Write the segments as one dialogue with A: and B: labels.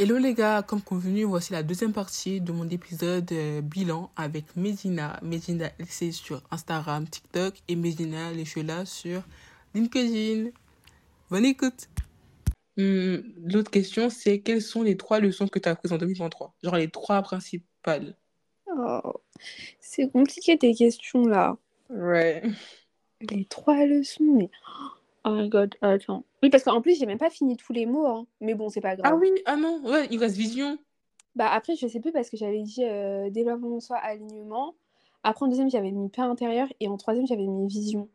A: Hello les gars, comme convenu, voici la deuxième partie de mon épisode euh, bilan avec Medina. Medina LC sur Instagram, TikTok et Medina Lechola sur LinkedIn. Bonne écoute. Hum, L'autre question, c'est quelles sont les trois leçons que tu as apprises en 2023 Genre les trois principales.
B: Oh, c'est compliqué tes questions là.
A: Ouais.
B: Les trois leçons, mais. Oh my god, attends. Oui, parce qu'en plus, j'ai même pas fini tous les mots, hein. Mais bon, c'est pas grave.
A: Ah oui, ah non, ouais, il reste vision.
B: Bah après, je sais plus parce que j'avais dit euh, développement soi, alignement. Après, en deuxième, j'avais mis paix intérieur et en troisième, j'avais mis vision.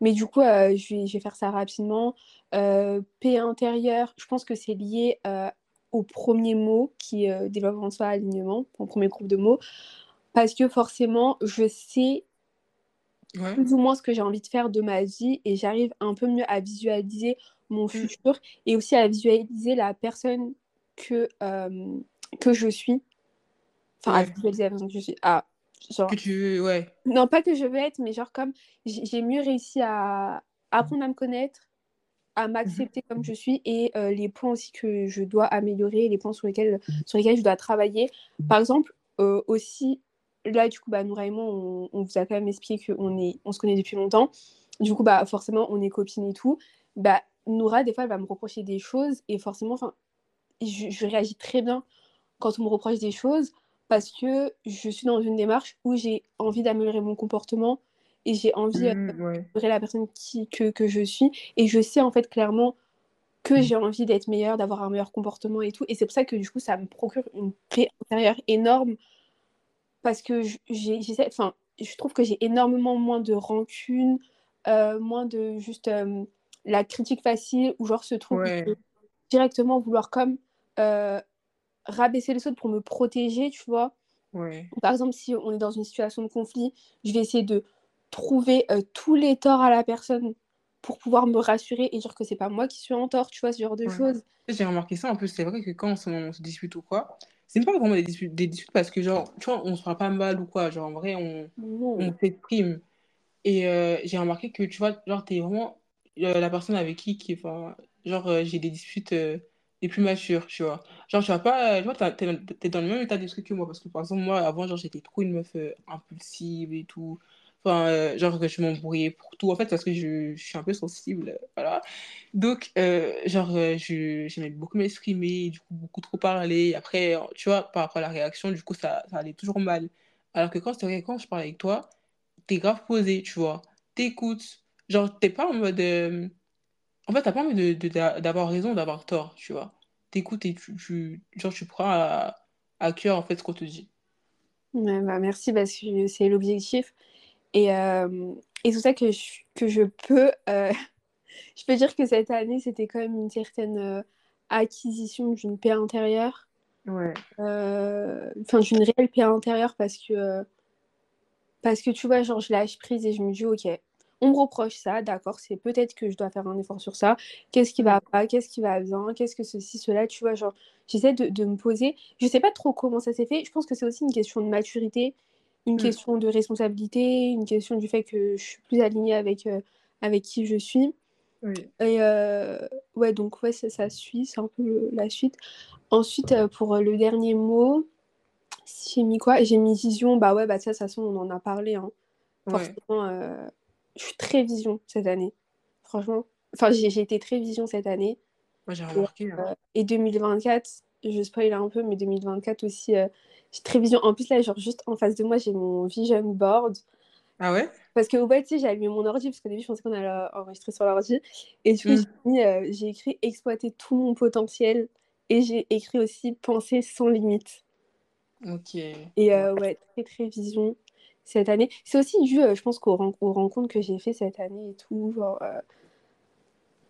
B: Mais du coup, euh, je, vais, je vais faire ça rapidement. Euh, paix intérieur, je pense que c'est lié euh, au premier mot qui est développement de soi, alignement, mon premier groupe de mots. Parce que forcément, je sais
A: Ouais.
B: plus ou moins ce que j'ai envie de faire de ma vie et j'arrive un peu mieux à visualiser mon futur et aussi à visualiser la personne que, euh, que je suis. Enfin, à visualiser la personne que je suis. Ah, genre...
A: Que tu veux, ouais.
B: Non, pas que je veux être, mais genre comme j'ai mieux réussi à apprendre à me connaître, à m'accepter comme je suis et euh, les points aussi que je dois améliorer, les points sur lesquels, sur lesquels je dois travailler. Par exemple, euh, aussi, là, du coup, bah, Noura et moi, on, on vous a quand même expliqué qu'on est, on se connaît depuis longtemps. Du coup, bah, forcément, on est copines et tout. Bah, Noura, des fois, elle va me reprocher des choses et forcément, enfin, je, je réagis très bien quand on me reproche des choses parce que je suis dans une démarche où j'ai envie d'améliorer mon comportement et j'ai envie euh,
A: Mm, ouais.
B: d'améliorer la personne qui, que, que je suis. Et je sais en fait clairement que j'ai envie d'être meilleure, d'avoir un meilleur comportement et tout. Et c'est pour ça que du coup, ça me procure une paix intérieure énorme parce que j'essaie, enfin, je trouve que j'ai énormément moins de rancune, euh, moins de juste euh, la critique facile ou genre ce truc
A: Ouais.
B: de directement vouloir comme euh, rabaisser les autres pour me protéger, tu vois.
A: Ouais.
B: Par exemple, si on est dans une situation de conflit, je vais essayer de trouver tous les torts à la personne pour pouvoir me rassurer et dire que c'est pas moi qui suis en tort, tu vois, ce genre de
A: Ouais.
B: choses.
A: J'ai remarqué ça, en plus, c'est vrai que quand on se, on se dispute ou quoi, c'est pas vraiment des disputes, des disputes parce que, genre, tu vois, on se parle pas mal ou quoi, genre, en vrai, on,
B: Non.
A: on s'exprime. Et euh, j'ai remarqué que, tu vois, genre, t'es vraiment euh, la personne avec qui, qui enfin, genre, euh, j'ai des disputes les plus matures, tu vois. Genre, tu vas pas, tu vois, t'es, dans le même état d'esprit que moi, parce que, par exemple, moi, avant, genre, j'étais trop une meuf impulsive et tout. Enfin, euh, genre, que je m'embrouillais pour tout, en fait, parce que je, suis un peu sensible, voilà. Donc, euh, genre, euh, je, j'aimais beaucoup m'exprimer, du coup, beaucoup trop parler. Après, tu vois, par rapport à la réaction, du coup, ça, ça allait toujours mal. Alors que quand, c'est quand je parle avec toi, t'es grave posé, tu vois. T'écoutes. Genre, t'es pas en mode. euh, En fait, t'as pas envie de, de- d'a- d'avoir raison, d'avoir tort, tu vois. T'écoutes et tu, tu, genre, tu prends à, cœur, en fait, ce qu'on te dit.
B: Bah, merci parce que c'est l'objectif. Et, euh, et c'est pour ça que je, que je peux, euh, je peux dire que cette année, c'était quand même une certaine euh, acquisition d'une paix intérieure.
A: Ouais.
B: Enfin, d'une réelle paix intérieure parce que, parce que tu vois, genre, je lâche prise et je me dis, ok, on me reproche ça, d'accord, c'est peut-être que je dois faire un effort sur ça. Qu'est-ce qui va pas, qu'est-ce qui va bien, qu'est-ce que ceci, cela, tu vois, genre, j'essaie de, de me poser. Je sais pas trop comment ça s'est fait. Je pense que c'est aussi une question de maturité, une
A: Mm.
B: question de responsabilité, une question du fait que je suis plus alignée avec, euh, avec qui je suis.
A: Oui.
B: Et euh, ouais, donc ouais, ça, ça suit, c'est un peu le- la suite. Ensuite, euh, pour le dernier mot, j'ai mis quoi? J'ai mis vision, bah ouais, bah ça, de toute façon, on en a parlé, hein.
A: Ouais.
B: Forcément, je suis très vision cette année, franchement. Enfin, j'ai été très vision cette année.
A: Moi, j'ai
B: Et,
A: remarqué. hein.
B: et 2024, je spoil un peu, mais 2024 aussi, euh, j'ai très vision. En plus, là, genre, juste en face de moi, j'ai mon vision board.
A: Ah ouais?
B: Parce que, ouais, tu sais, j'ai allumé mon ordi, parce qu'au début, je pensais qu'on allait enregistrer sur l'ordi. Et du coup,
A: Mm.
B: j'ai euh, j'ai écrit exploiter tout mon potentiel. Et j'ai écrit aussi penser sans limite.
A: Ok.
B: Et euh, ouais, très, très vision cette année. C'est aussi dû, euh, je pense, qu'aux ren- aux rencontres que j'ai fait cette année et tout, genre, euh,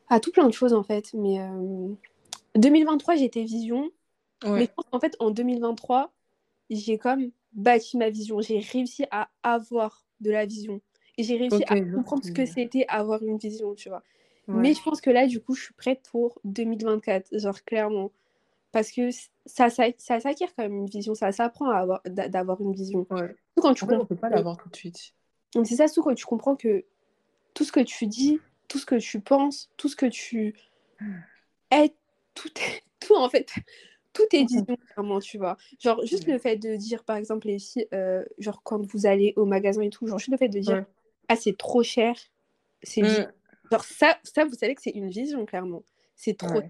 B: à tout plein de choses, en fait. Mais euh, 2023, j'étais vision. Mais je pense qu'en fait, en 2023, j'ai comme bâti ma vision. J'ai réussi à avoir de la vision. Et j'ai réussi à comprendre
A: ce que
B: c'était avoir une vision, tu vois.
A: Ouais.
B: Mais je pense que là, du coup, je suis prête pour 2024, genre clairement. Parce que ça, ça, ça s'acquiert quand même une vision, ça s'apprend à avoir, d'a- d'avoir une vision.
A: Ouais.
B: Quand tu
A: En fait, on
B: comprends
A: peut pas l'avoir tout de suite.
B: Donc c'est ça, surtout quand tu comprends que tout ce que tu dis, tout ce que tu penses, tout ce que tu es, tout, tout en fait, tout est vision, clairement, tu vois. Genre, juste le fait de dire, par exemple, les filles, euh, genre, quand vous allez au magasin et tout, genre, juste le fait de dire,
A: Ouais.
B: ah, c'est trop cher, c'est
A: Mm.
B: Genre, ça, ça, vous savez que c'est une vision, clairement. C'est trop
A: Ouais.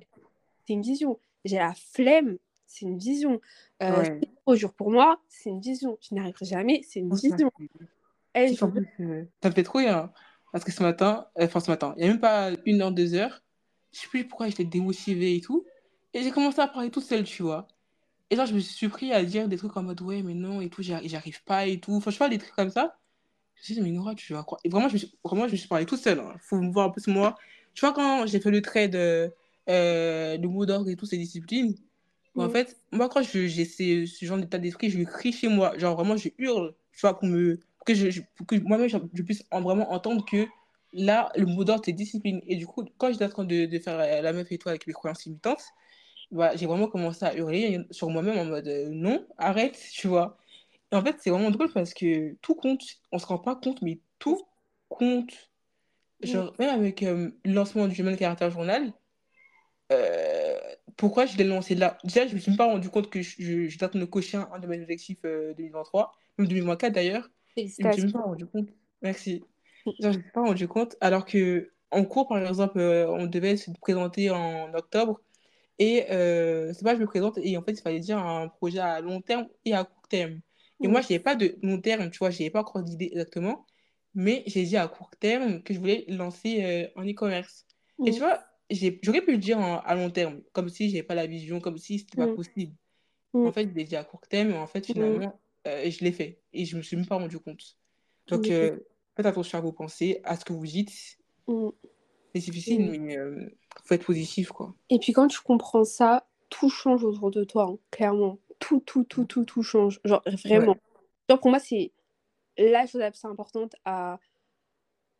B: c'est une vision. J'ai la flemme, c'est une vision. Euh,
A: Ouais.
B: c'est trop dur pour moi, c'est une vision. Je n'y arriverai jamais, c'est une vision. je
A: plus, euh, ça me fait trop rire. hein. Parce que ce matin, euh, enfin ce matin, il n'y a même pas une heure, deux heures, je sais plus pourquoi j'étais démotivée et tout. Et j'ai commencé à parler toute seule, tu vois. Et genre, je me suis pris à dire des trucs en mode ouais, mais non, et tout, j'arrive pas et tout. Enfin, je sais pas, des trucs comme ça. Je me suis dit, mais Nora, tu vas quoi? Et vraiment, je me suis, vraiment, je me suis parlé toute seule. hein. Faut me voir un peu moi. Tu vois, quand j'ai fait le trait de, euh, de mot d'ordre et tout, ces disciplines, en
B: Mm.
A: fait, moi, quand j'ai ce, genre d'état d'esprit, je crie chez moi. Genre, vraiment, je hurle, tu vois, pour, me, pour que, je, je- pour que moi-même, je, puisse en- vraiment entendre que là, le mot d'ordre, c'est discipline. Et du coup, quand j'étais en train de, de faire la meuf et toi avec mes croyances limitantes, bah, j'ai vraiment commencé à hurler sur moi-même en mode euh, non, arrête, tu vois. Et en fait, c'est vraiment drôle parce que tout compte. On se rend pas compte, mais tout compte.
B: Mm.
A: Genre, même avec euh, le lancement du Human Character Journal, euh, pourquoi je l'ai lancé là? Déjà, je me suis même pas rendu compte que je- je- en train de cocher un, de mes objectifs euh, 2023, même 2024 d'ailleurs. Je me suis même pas rendu compte. Merci. Genre, je me suis pas rendu compte. Alors que en cours, par exemple, on devait se présenter en octobre. Et euh, c'est pas je me présente et en fait, il fallait dire un projet à long terme et à court terme. Et moi,
B: Mm.
A: je n'avais pas de long terme, tu vois, je n'avais pas encore d'idée exactement. Mais j'ai dit à court terme que je voulais lancer euh, en e-commerce. Et tu
B: Mm.
A: vois, j'ai- j'aurais pu le dire en- à long terme, comme si je n'avais pas la vision, comme si c'était pas
B: Mm.
A: possible. En fait, je l'ai dit à court terme et en fait, finalement, euh, je l'ai fait. Et je me suis même pas rendu compte. Donc, euh, faites attention à vos pensées, à ce que vous dites. C'est difficile, mais euh, faut être positif, quoi.
B: Et puis quand tu comprends ça, tout change autour de toi, hein, clairement. Tout, tout, tout, tout, tout change. Genre, vraiment.
A: Ouais,
B: Genre, pour moi, c'est la chose plus importante à,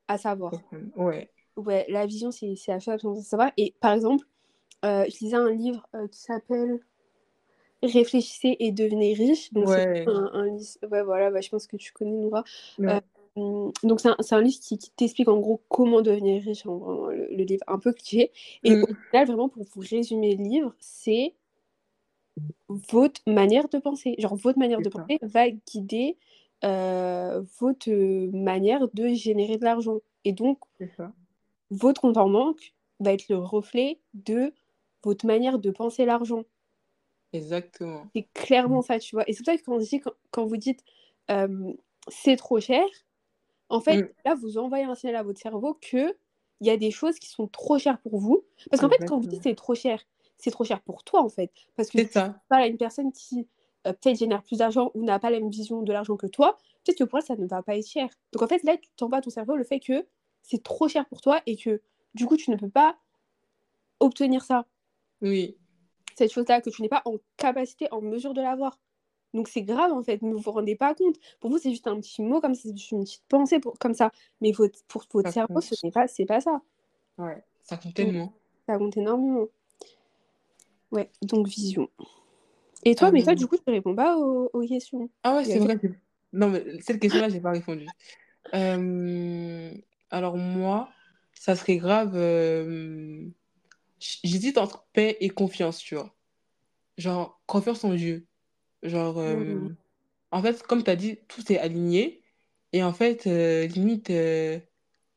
B: à savoir.
A: ouais.
B: Ouais, la vision, c'est c'est la chose importante à savoir. Et par exemple, euh, je lisais un livre euh, qui s'appelle Réfléchissez et devenez riche. Donc, c'est
A: Ouais.
B: un, un livre. Ouais, voilà, bah, je pense que tu connais, Noura.
A: Ouais.
B: Euh, donc, c'est un, livre qui, qui t'explique en gros comment devenir riche, le, le livre un peu cliché. Et
A: Mm.
B: au final, vraiment, pour vous résumer le livre, c'est votre manière de penser. Genre, votre manière de penser va guider euh, votre manière de générer de l'argent. Et donc, votre compte en banque va être le reflet de votre manière de penser l'argent.
A: Exactement.
B: C'est clairement ça, tu vois. Et c'est pour ça que quand, quand vous dites euh, c'est trop cher, en fait,
A: Mm.
B: là, vous envoyez un signal à votre cerveau que il y a des choses qui sont trop chères pour vous. Parce qu'en fait, quand vous dites c'est trop cher, c'est trop cher pour toi, en fait. Parce que tu parles à une personne qui euh, peut-être génère plus d'argent ou n'a pas la même vision de l'argent que toi, peut-être que pour elle, ça ne va pas être cher. Donc en fait, là, tu t'envoies à ton cerveau le fait que c'est trop cher pour toi et que du coup, tu ne peux pas obtenir ça,
A: Oui.
B: cette chose-là, que tu n'es pas en capacité, en mesure de l'avoir. Donc c'est grave en fait, ne vous vous rendez pas compte. Pour vous, c'est juste un petit mot comme c'est juste une petite pensée pour, comme ça. Mais votre, pour votre
A: Ça
B: cerveau,
A: compte.
B: ce n'est pas, c'est pas ça.
A: Ouais. Ça compte
B: Donc,
A: tellement.
B: ça compte énormément. Ouais, donc vision. Et toi, mais toi, du coup, tu réponds pas aux, aux questions.
A: Ah ouais, c'est
B: que-
A: vrai. c'est- Non, mais cette question-là, j'ai pas répondu. Euh, Alors moi, ça serait grave. euh, J'hésite entre paix et confiance, tu vois. Genre, confiance en Dieu. Genre, euh,
B: Mm.
A: en fait, comme tu as dit, tout est aligné. Et en fait, euh, limite, euh,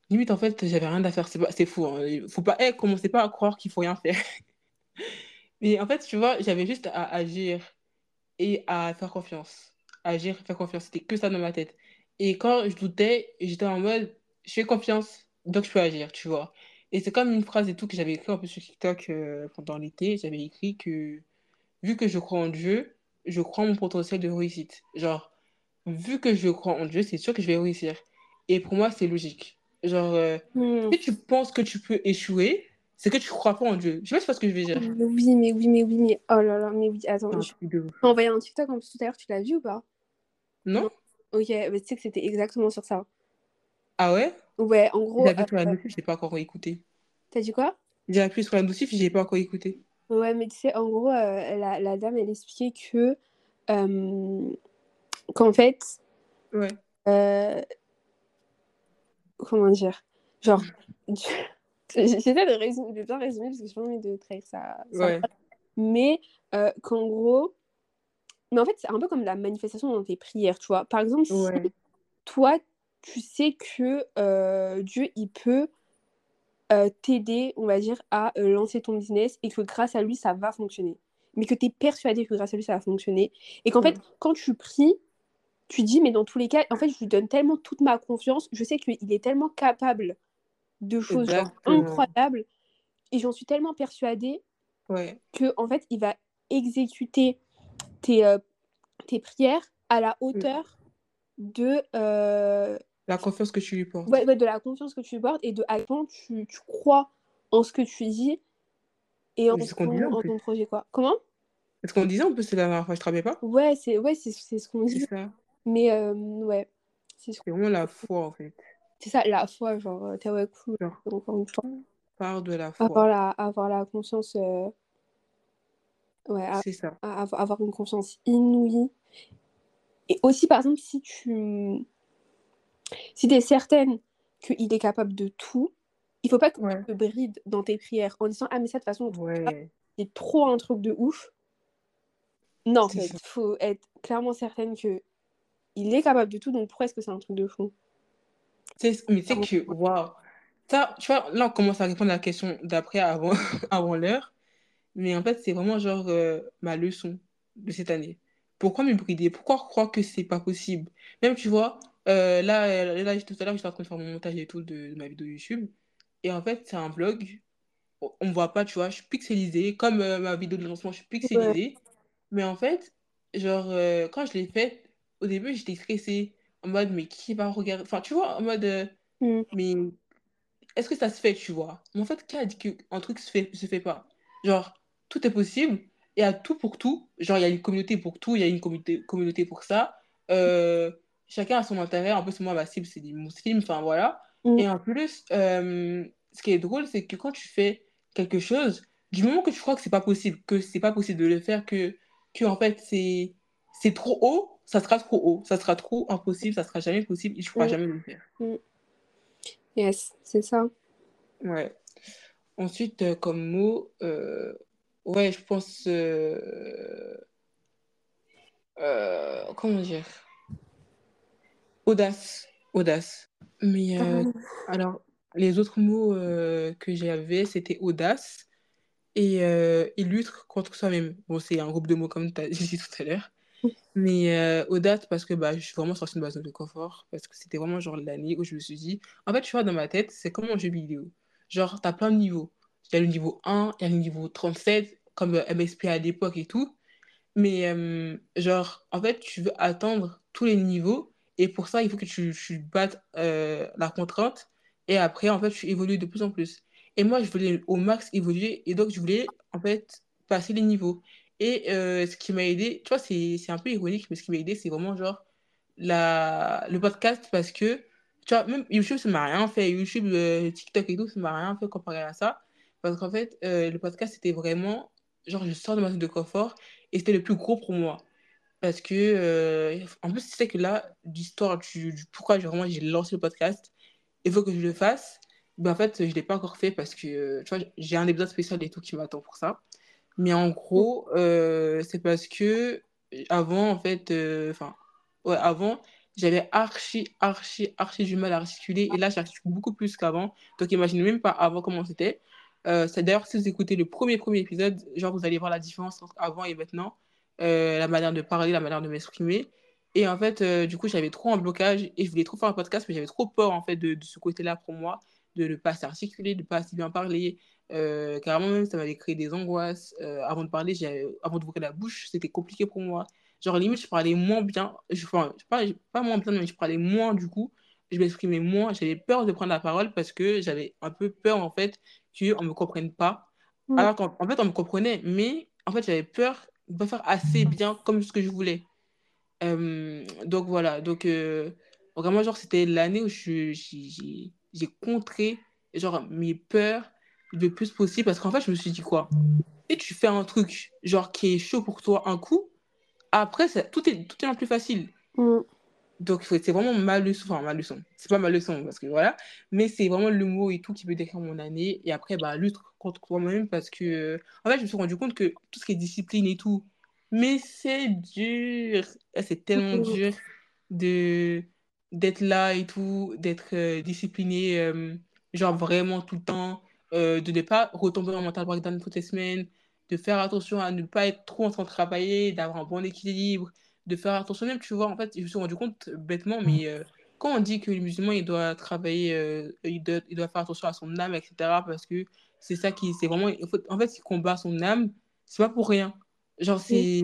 A: limite, en fait, j'avais rien à faire. C'est pas... c'est fou. Hein. Faut pas... Eh, commencez pas à croire qu'il faut rien faire. Mais en fait, tu vois, j'avais juste à agir et à faire confiance. Agir, faire confiance. C'était que ça dans ma tête. Et quand je doutais, j'étais en mode, je fais confiance, donc je peux agir, tu vois. Et c'est comme une phrase et tout que j'avais écrit un peu sur TikTok pendant l'été. J'avais écrit que, vu que je crois en Dieu, je crois en mon potentiel de réussite. Genre, vu que je crois en Dieu, c'est sûr que je vais réussir. Et pour moi, c'est logique. Genre, euh,
B: Mm.
A: si tu penses que tu peux échouer, c'est que tu crois pas en Dieu. Je sais pas si ce que je veux dire.
B: Oui, mais oui, mais oui, mais oh là là, mais oui, attends,
A: un
B: je t'ai envoyé un TikTok en plus tout à l'heure, tu l'as vu ou pas?
A: Non?
B: Ok, mais tu sais que c'était exactement sur ça.
A: Ah ouais?
B: Ouais, en gros,
A: J'ai appuyé sur la
B: euh,
A: notif, j'ai pas encore écouté.
B: t'as dit quoi?
A: J'ai appuyé sur la notif, j'ai pas encore écouté.
B: Ouais, mais tu sais, en gros, euh, la, la dame, elle expliquait que euh, qu'en fait,
A: Ouais.
B: euh, comment dire, genre, j'essaie de, résumer, de bien résumer parce que j'ai pas envie de trahir sa
A: Ouais.
B: mais qu'en gros. Mais en fait, c'est un peu comme la manifestation dans tes prières, tu vois. Par exemple, si
A: Ouais.
B: toi, tu sais que Dieu, il peut euh, t'aider, on va dire, à euh, lancer ton business et que grâce à lui, ça va fonctionner. Mais que tu es persuadé que grâce à lui, ça va fonctionner. Et qu'en fait, quand tu pries, tu dis, mais dans tous les cas, en fait, je lui donne tellement toute ma confiance. Je sais qu'il est tellement capable de choses genre, incroyables. Et j'en suis tellement persuadée
A: Ouais.
B: que en fait, il va exécuter tes, euh, tes prières à la
A: Mm.
B: hauteur de,
A: La confiance que tu lui portes.
B: ouais, ouais, de la confiance que tu lui portes et de à quel point tu, tu crois en ce que tu dis et en
A: disait
B: ton,
A: en
B: projet, quoi. Comment?
A: C'est ce qu'on disait en plus, c'est la dernière fois, je rappelle pas?
B: Ouais, c'est ouais, ce qu'on
A: C'est
B: dit.
A: ça.
B: Mais euh, ouais, c'est ce
A: vraiment la foi en fait.
B: c'est ça, la foi, genre, euh, t'es ouais, cool.
A: Genre,
B: Encore une fois.
A: part de la
B: Avoir
A: foi.
B: la, avoir la confiance, euh, ouais,
A: C'est ça.
B: avoir avoir une confiance inouïe. Et aussi, par exemple, si tu si es certaine qu'il est capable de tout, il faut pas que
A: Ouais.
B: tu te brides dans tes prières en disant Ah, mais ça, de toute façon,
A: Ouais.
B: c'est trop un truc de ouf. Non,
A: C'est ça.
B: faut être clairement certaine que il est capable de tout, donc pourquoi est-ce que c'est un truc de fou?
A: Tu mais tu
B: Clairement.
A: que, waouh. Ça, tu vois, là, on commence à répondre à la question d'après avant, avant l'heure. Mais en fait, c'est vraiment genre euh, ma leçon de cette année. Pourquoi me brider? Pourquoi croire que c'est pas possible? Même, tu vois, euh, là, euh, là, tout à l'heure, j'étais en train de faire mon montage et tout de, de ma vidéo YouTube. Et en fait, c'est un vlog. On me voit pas, tu vois, je suis pixelisée. Comme euh, ma vidéo de lancement, je suis
B: Ouais.
A: pixelisée. Mais en fait, genre, euh, quand je l'ai faite, au début, j'étais stressée. En mode, mais qui va regarder? Enfin, tu vois, en mode,
B: Mm.
A: mais est-ce que ça se fait, tu vois? Mais en fait, qui a dit qu'un truc se fait, se fait pas? Genre, tout est possible. Il y a tout pour tout. Genre, il y a une communauté pour tout. Il y a une communauté, communauté pour ça. Euh, chacun a son intérêt. En plus, moi, ma cible, c'est des musulmans. Enfin, voilà.
B: Mm.
A: Et en plus, euh, ce qui est drôle, c'est que quand tu fais quelque chose, du moment que tu crois que c'est pas possible, que c'est pas possible de le faire, que, que en fait, c'est, c'est trop haut, ça sera trop haut. Ça sera trop impossible, ça sera jamais possible et tu pourras
B: Mm.
A: jamais le faire.
B: Mm. Yes, c'est ça.
A: Ouais. Ensuite, euh, comme mot, euh, ouais, je pense. comment dire? Audace. Audace. Mais euh, alors, les autres mots euh, que j'avais, c'était audace et, euh, et lutte contre soi-même. Bon, c'est un groupe de mots comme tu as dit tout à l'heure. Mais euh, audace parce que bah, je suis vraiment sortie de ma zone de confort. Parce que c'était vraiment genre l'année où je me suis dit. En fait, tu vois, dans ma tête, c'est comme un jeu vidéo. Genre, t'as plein de niveaux. Il y a le niveau 1, il y a le niveau 37, comme MSP à l'époque et tout. Mais genre, en fait, tu veux atteindre tous les niveaux. Et pour ça, il faut que tu, battes euh, la contrainte. Et après, en fait, tu évolues de plus en plus. Et moi, je voulais au max évoluer. Et donc, je voulais, en fait, passer les niveaux. Et euh, ce qui m'a aidé, tu vois, c'est un peu ironique, mais ce qui m'a aidé, c'est vraiment genre la, le podcast parce que, tu vois, même YouTube, ça m'a rien fait. YouTube, euh, TikTok et tout, ça m'a rien fait comparé à ça. Parce qu'en fait, le podcast, c'était vraiment, genre, je sors de ma zone de confort et c'était le plus gros pour moi. Parce que, euh, en plus, sais que là, l'histoire du, du pourquoi j'ai vraiment j'ai lancé le podcast, il faut que je le fasse. Ben, en fait, je ne l'ai pas encore fait parce que, euh, tu vois, j'ai un épisode spécial et tout qui m'attend pour ça. Mais en gros, euh, c'est parce que avant, en fait, enfin, ouais, avant, j'avais archi, archi, archi du mal à articuler. Et là, j'articule beaucoup plus qu'avant. Donc, imaginez même pas avant comment c'était. Euh, c'est d'ailleurs, si vous écoutez le premier, premier épisode, genre, vous allez voir la différence entre avant et maintenant. Euh, la manière de parler, la manière de m'exprimer. Et en fait, euh, du coup, j'avais trop un blocage et je voulais trop faire un podcast, mais j'avais trop peur, en fait, de, de ce côté-là pour moi, de ne pas s'articuler, de ne pas assez bien parler. Euh, carrément, même, ça m'avait créé des angoisses. Euh, avant de parler, avant d'ouvrir la bouche, c'était compliqué pour moi. Genre, limite, je parlais moins bien. Je, enfin, parlais, pas moins bien, mais je parlais moins, du coup. Je m'exprimais moins. J'avais peur de prendre la parole parce que j'avais un peu peur, en fait, qu'on ne me comprenne pas. Alors qu'en en fait, on me comprenait, mais en fait, j'avais peur pas faire assez bien comme ce que je voulais. Euh, donc voilà, donc euh, vraiment, genre, c'était l'année où j'ai contré genre, mes peurs le plus possible parce qu'en fait, je me suis dit quoi? Si tu fais un truc genre qui est chaud pour toi un coup, après, ça- tout est, tout est plus facile.
B: Mm.
A: Donc, c'est vraiment ma leçon, enfin ma leçon, c'est pas ma leçon parce que voilà, mais c'est vraiment le mot et tout qui peut décrire mon année. Et après, bah, lutte contre toi-même parce que, euh, en fait, je me suis rendu compte que tout ce qui est discipline et tout, mais c'est dur. Eh, c'est tellement dur de d'être là et tout, d'être euh, discipliné, euh, genre vraiment tout le temps, de ne pas retomber en mental breakdown toutes les semaines, de faire attention à ne pas être trop en train de travailler, d'avoir un bon équilibre, de faire attention même, tu vois, en fait, je me suis rendu compte bêtement, mais quand on dit que le musulman, il doit travailler, euh, il, doit, il, doit, faire attention à son âme, etc., parce que c'est ça qui, c'est vraiment, en fait, il combat son âme, c'est pas pour rien. Genre, c'est,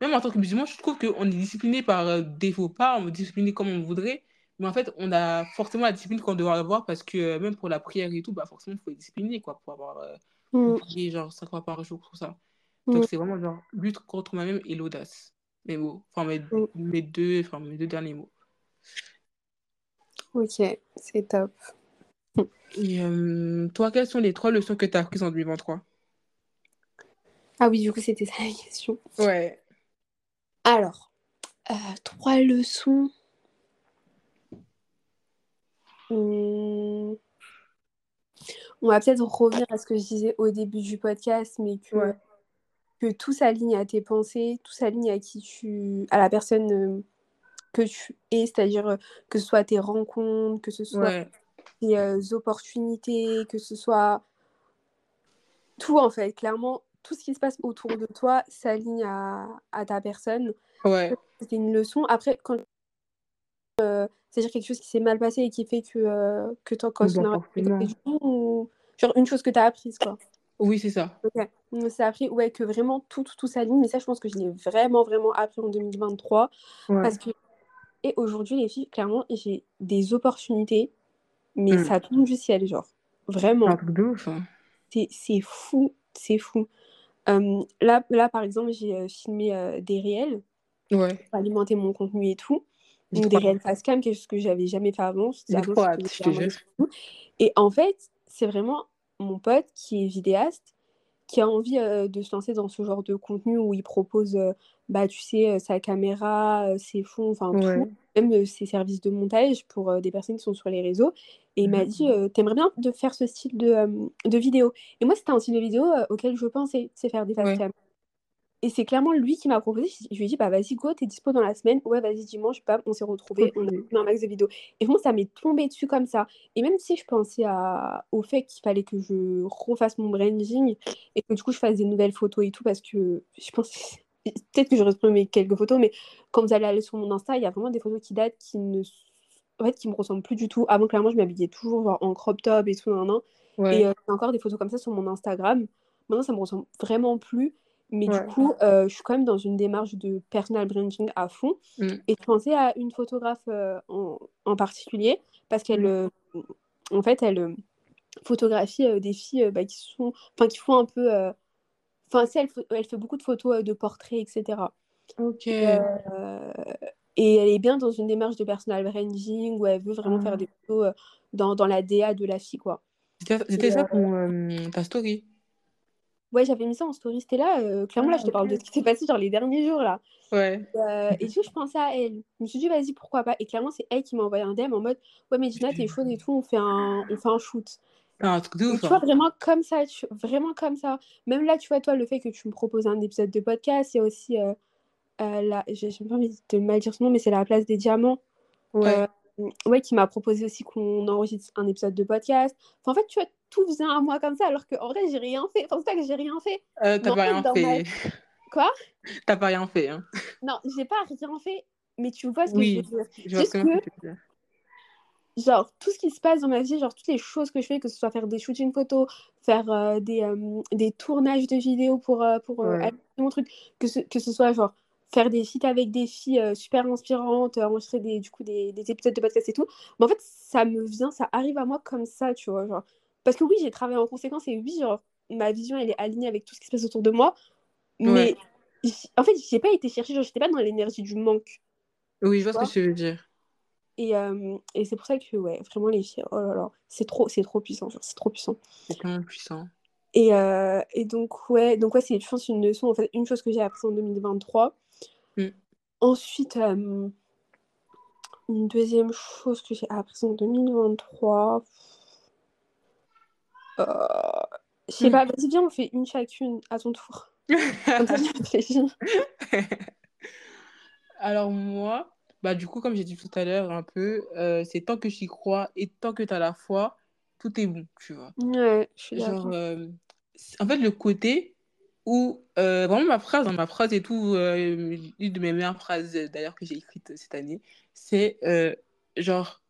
A: même en tant que musulman, je trouve qu'on est discipliné par euh, défaut, pas on est discipliné comme on voudrait, mais en fait, on a forcément la discipline qu'on doit avoir, parce que euh, même pour la prière et tout, bah, forcément, il faut être discipliné, quoi, pour avoir, pour prier, genre, cinq fois par jour, tout ça. Donc, c'est vraiment, genre, lutte contre moi-même et l'audace. Mes mots, enfin, mes, mes, deux, enfin, mes deux derniers mots.
B: Ok, c'est top.
A: Et euh, toi, quelles sont les trois leçons que tu as apprises en 2023
B: Ah oui, du coup, c'était ça la question.
A: Ouais.
B: Alors, euh, trois leçons. Hmm. On va peut-être revenir à ce que je disais au début du podcast, mais que, que tout s'aligne à tes pensées, tout s'aligne à qui tu, à la personne euh, que tu es, c'est-à-dire que ce soit tes rencontres, que ce soit tes euh, opportunités, que ce soit tout en fait. Clairement, tout ce qui se passe autour de toi s'aligne à, à, ta personne.
A: Ouais.
B: C'est une leçon. Après, quand euh, c'est-à-dire quelque chose qui s'est mal passé et qui fait que, euh, que tu ou genre une chose que tu as apprise quoi.
A: Oui, c'est ça.
B: Ok. C'est appris ouais, que vraiment tout, tout, tout s'aligne. Mais ça, je pense que je l'ai vraiment, vraiment appris en 2023. Parce que et aujourd'hui, les filles, clairement, j'ai des opportunités, mais mm. ça tombe du ciel, genre. Vraiment.
A: Hein.
B: C'est fou, c'est fou. Euh, là, là, par exemple, j'ai euh, filmé euh, des réels
A: ouais.
B: pour alimenter mon contenu et tout. Donc, des réels face cam, quelque chose que j'avais jamais fait avant.
A: Trop hâte, je te jure.
B: Et en fait, c'est vraiment mon pote qui est vidéaste qui a envie de se lancer dans ce genre de contenu où il propose bah, tu sais, sa caméra, ses fonds, enfin tout, même ses services de montage pour des personnes qui sont sur les réseaux. Et il m'a dit, t'aimerais bien de faire ce style de, de vidéo? Et moi, c'était un style de vidéo auquel je pensais, c'est faire des face Et c'est clairement lui qui m'a proposé. Je lui ai dit, bah vas-y, go, t'es dispo dans la semaine. Ouais, vas-y, dimanche, pas, on s'est retrouvés, on a fait un max de vidéos. Et moi, ça m'est tombé dessus comme ça. Et même si je pensais à... au fait qu'il fallait que je refasse mon branding et que du coup, je fasse des nouvelles photos et tout, parce que je pense peut-être que j'aurais supprimé quelques photos, mais quand vous allez aller sur mon Insta, il y a vraiment des photos qui datent, qui ne en fait, qui me ressemblent plus du tout. Avant, clairement, je m'habillais toujours en crop top et tout, nan, nan. Ouais. Et euh, a encore des photos comme ça sur mon Instagram. Maintenant, ça me ressemble vraiment plus. Mais du coup, euh, je suis quand même dans une démarche de personal branding à fond. Mm. Et je pensais à une photographe euh, en, en, particulier, parce qu'elle, mm. en fait, elle photographie des filles bah, qui, sont, qui font un peu Enfin, elle, elle, fait beaucoup de photos euh, de portraits, etc.
A: Ok.
B: Euh, et elle est bien dans une démarche de personal branding où elle veut vraiment faire ah. des photos euh, dans, dans, la DA de la fille, quoi.
A: C'était ça ton, ta story?
B: Ouais, j'avais mis ça en story. C'était là, clairement, là, je te ah, parle de ce qui s'est passé genre les derniers jours, là.
A: Ouais.
B: et du coup, je pensais à elle. Je me suis dit, vas-y, pourquoi pas. Et clairement, c'est elle qui m'a envoyé un DM en mode, ouais, mais Gina, t'es chaude et tout, on fait un, on fait un shoot.
A: Un truc de ouf.
B: Tu vois, hein. vraiment comme ça, vraiment comme ça. Même là, tu vois, toi, le fait que tu me proposes un épisode de podcast, il y a aussi, euh, euh, la... j'ai pas envie de mal dire son nom, mais c'est la place des diamants.
A: Ouais.
B: Euh, ouais, qui m'a proposé aussi qu'on enregistre un épisode de podcast. Enfin, en fait, tu vois, tout vient à moi comme ça, alors qu'en vrai, j'ai rien fait. Enfin, c'est pas que j'ai rien fait.
A: Euh, T'as pas rien fait.
B: Quoi?
A: T'as pas rien fait, hein.
B: Non, j'ai pas rien fait, mais tu vois ce que je veux dire. Je ce que tu veux dire genre tout ce qui se passe dans ma vie, genre toutes les choses que je fais, que ce soit faire des shootings photos, faire euh, des, euh, des, tournages de vidéos pour, euh, pour mon truc, que ce, que ce soit genre faire des sites avec des filles super inspirantes, enregistrer des, du coup des, des, épisodes de podcast et tout. Mais en fait, ça me vient, ça arrive à moi comme ça, tu vois. Genre. Parce que oui, j'ai travaillé en conséquence et oui, genre, ma vision, elle est alignée avec tout ce qui se passe autour de moi. Mais en fait, j'ai pas été chercher, genre, j'étais pas dans l'énergie du manque.
A: Oui, je vois ce que tu veux dire.
B: Et, et c'est pour ça que, ouais, vraiment, les filles, oh là là, c'est trop, c'est trop puissant, c'est trop puissant.
A: C'est tellement puissant.
B: Et, et, donc, ouais, donc ouais c'est, je pense, une leçon, en fait, une chose que j'ai appris en 2023. Mmh. Ensuite, une deuxième chose que j'ai appris en 2023, euh, je sais pas, vas-y, viens, on fait une chacune à ton tour. Comme ça, je réfléchis.
A: Alors moi, bah du coup, comme j'ai dit tout à l'heure un peu, euh, c'est tant que j'y crois et tant que tu as la foi, tout est bon, tu vois.
B: Ouais, je suis
A: Genre, euh, en fait, le côté où, euh, vraiment ma phrase, ma phrase et tout, une de mes meilleures phrases d'ailleurs que j'ai écrite cette année, c'est genre,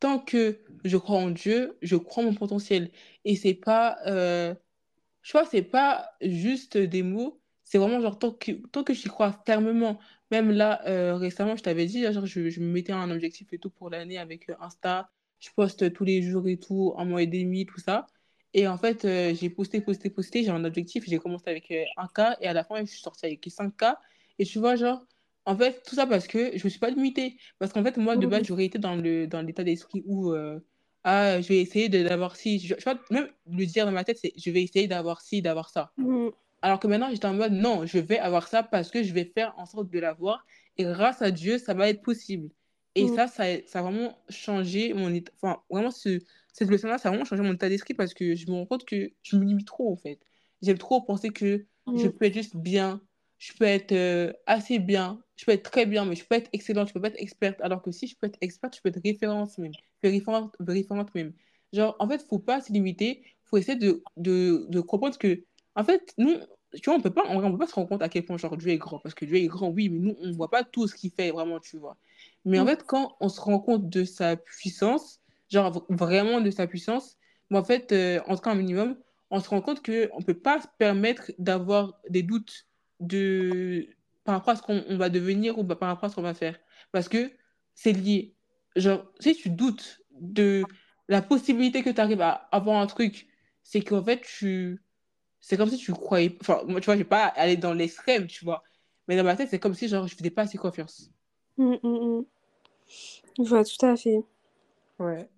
A: tant que je crois en Dieu, je crois en mon potentiel. Et c'est pas, je crois c'est pas juste des mots, c'est vraiment genre tant que, tant que j'y crois fermement. Même là, euh, récemment, je t'avais dit, genre, je, je me mettais un objectif et tout pour l'année avec euh, Insta. Je poste tous les jours et tout, un mois et demi, tout ça. Et en fait, euh, j'ai posté, posté, posté, j'ai un objectif, j'ai commencé avec un K et à la fin, je suis sortie avec 5 K. Et tu vois, genre, en fait, tout ça parce que je me suis pas limitée. Parce qu'en fait, moi, de base, j'aurais été dans le, dans l'état d'esprit où, euh, ah, je vais essayer d'avoir ci. Je, je vois, même le dire dans ma tête, c'est je vais essayer d'avoir ci, d'avoir ça. Alors que maintenant, j'étais en mode, non, je vais avoir ça parce que je vais faire en sorte de l'avoir. Et grâce à Dieu, ça va être possible. Et
B: Mhm.
A: ça, ça, a- ça a vraiment changé mon état. Enfin, vraiment, ce, cette leçon-là, ça a vraiment changé mon état d'esprit parce que je me rends compte que je me limite trop, en fait. J'aime trop penser que je
B: Mhm.
A: peux être juste bien, je peux être euh, assez bien, je peux être très bien, mais je peux être excellente, je peux pas être experte. Alors que si je peux être experte, je peux être référence même, référente, référente même. Genre, en fait, faut pas se limiter, faut essayer de, de, de comprendre que, en fait, nous, tu vois, on peut pas, on peut pas se rendre compte à quel point, genre, Dieu est grand. Parce que Dieu est grand, oui, mais nous, on voit pas tout ce qu'il fait vraiment, tu vois. Mais en
B: Mhm.
A: fait, quand on se rend compte de sa puissance, genre vraiment de sa puissance, mais en fait, euh, en tout cas un minimum, on se rend compte qu'on ne peut pas se permettre d'avoir des doutes de... par rapport à ce qu'on on va devenir ou par rapport à ce qu'on va faire. Parce que c'est lié. Genre, si tu doutes de la possibilité que tu arrives à avoir un truc, c'est qu'en fait, tu... c'est comme si tu croyais... Enfin, moi, tu vois, je vais pas aller dans l'extrême, tu vois. Mais dans ma tête, c'est comme si, genre, je faisais pas assez confiance.
B: Mhm. Je vois tout à fait.
A: Ouais.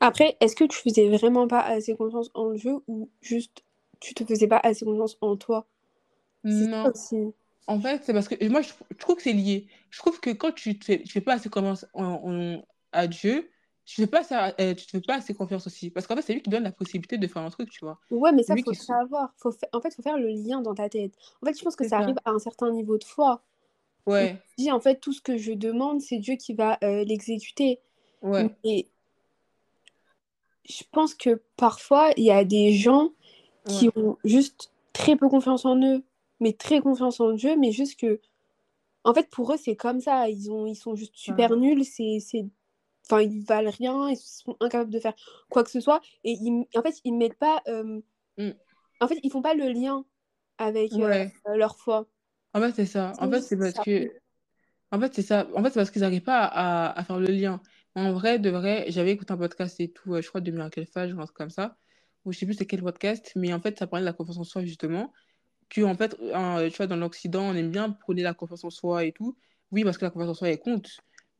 B: Après, est-ce que tu faisais vraiment pas assez confiance en le jeu ou juste tu te faisais pas assez confiance en toi?
A: Non.
B: aussi.
A: En fait, c'est parce que moi, je, je trouve que c'est lié. Je trouve que quand tu te fais, tu fais pas assez confiance en, en- à Dieu, tu fais pas ça, euh, tu te fais pas assez confiance aussi. Parce qu'en fait, c'est lui qui donne la possibilité de faire un truc, tu vois.
B: Ouais, mais ça, faut savoir. Faut fa- En fait, faut faire le lien dans ta tête. En fait, je pense que ça
A: ça.
B: arrive à un certain niveau de foi.
A: Ouais,
B: se dit, en fait, tout ce que je demande, c'est Dieu qui va euh, l'exécuter.
A: ouais,
B: Mais je pense que parfois, il y a des gens qui
A: ouais.
B: ont juste très peu confiance en eux, mais très confiance en Dieu, mais juste que, en fait, pour eux, c'est comme ça. Ils ont, ils sont juste super
A: Ah,
B: nuls. C'est, enfin, ils valent rien. Ils sont incapables de faire quoi que ce soit. Et ils, en fait, ils mettent pas, euh,
A: mm,
B: en fait, ils font pas le lien avec euh,
A: ouais.
B: leur foi.
A: En fait, c'est ça. En fait, c'est parce
B: ça.
A: que... En fait, c'est ça. En fait, c'est parce qu'ils n'arrivent pas à, à faire le lien. En vrai, de vrai, j'avais écouté un podcast et tout, euh, je crois, de Miracle Fage, truc comme ça. Ou je sais plus c'est quel podcast, mais en fait, ça parlait de la confiance en soi, justement. que en fait, euh, tu vois, dans l'Occident, on aime bien prôner la confiance en soi et tout. Oui, parce que la confiance en soi, elle compte.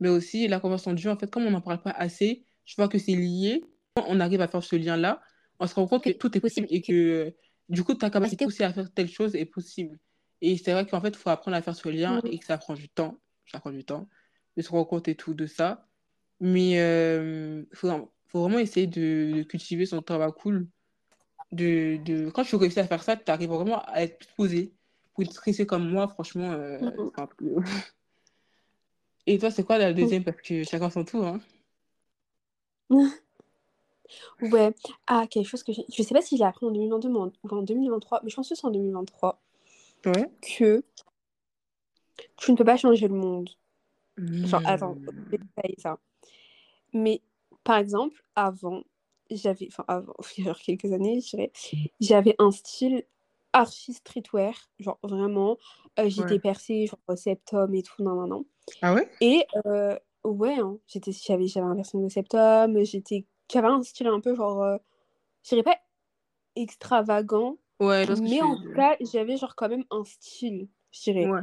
A: Mais aussi, la confiance en Dieu, en fait, comme on n'en parle pas assez, je vois que c'est lié. Quand on arrive à faire ce lien-là, on se rend compte que tout est possible et que, euh, du coup, ta capacité aussi à faire telle chose est possible. Et c'est vrai qu'en fait, il faut apprendre à faire ce lien et que ça prend du temps. Ça prend du temps de se rendre compte et tout de ça. Mais il faut, faut vraiment essayer de, de cultiver son travail cool de, de... Quand tu réussis à faire ça, tu arrives vraiment à être posé. Pour être stressé comme moi, franchement, euh,
B: Mm.
A: c'est un peu... Et toi, c'est quoi la deuxième? Parce que chacun son tour, hein.
B: Ouais. Ah, quelque chose que. Je sais pas si j'ai appris en 2022 mais en- ou en 2023, mais je pense que c'est en 2023,
A: Ouais.
B: que tu ne peux pas changer le monde. Genre, attends,
A: Hmm.
B: détailler ça. Mais par exemple, avant, j'avais, enfin avant, il y a quelques années, je dirais, j'avais un style archi streetwear, genre vraiment, euh, j'étais
A: Ouais.
B: percée, genre septum et tout, non, non, non.
A: Ah ouais?
B: Et euh, ouais, hein, j'étais, j'avais, j'avais un piercing de septum, j'étais, j'avais un style un peu genre, euh, je dirais pas extravagant,
A: Ouais, que
B: mais en tout cas, j'avais genre quand même un style, je dirais.
A: Ouais.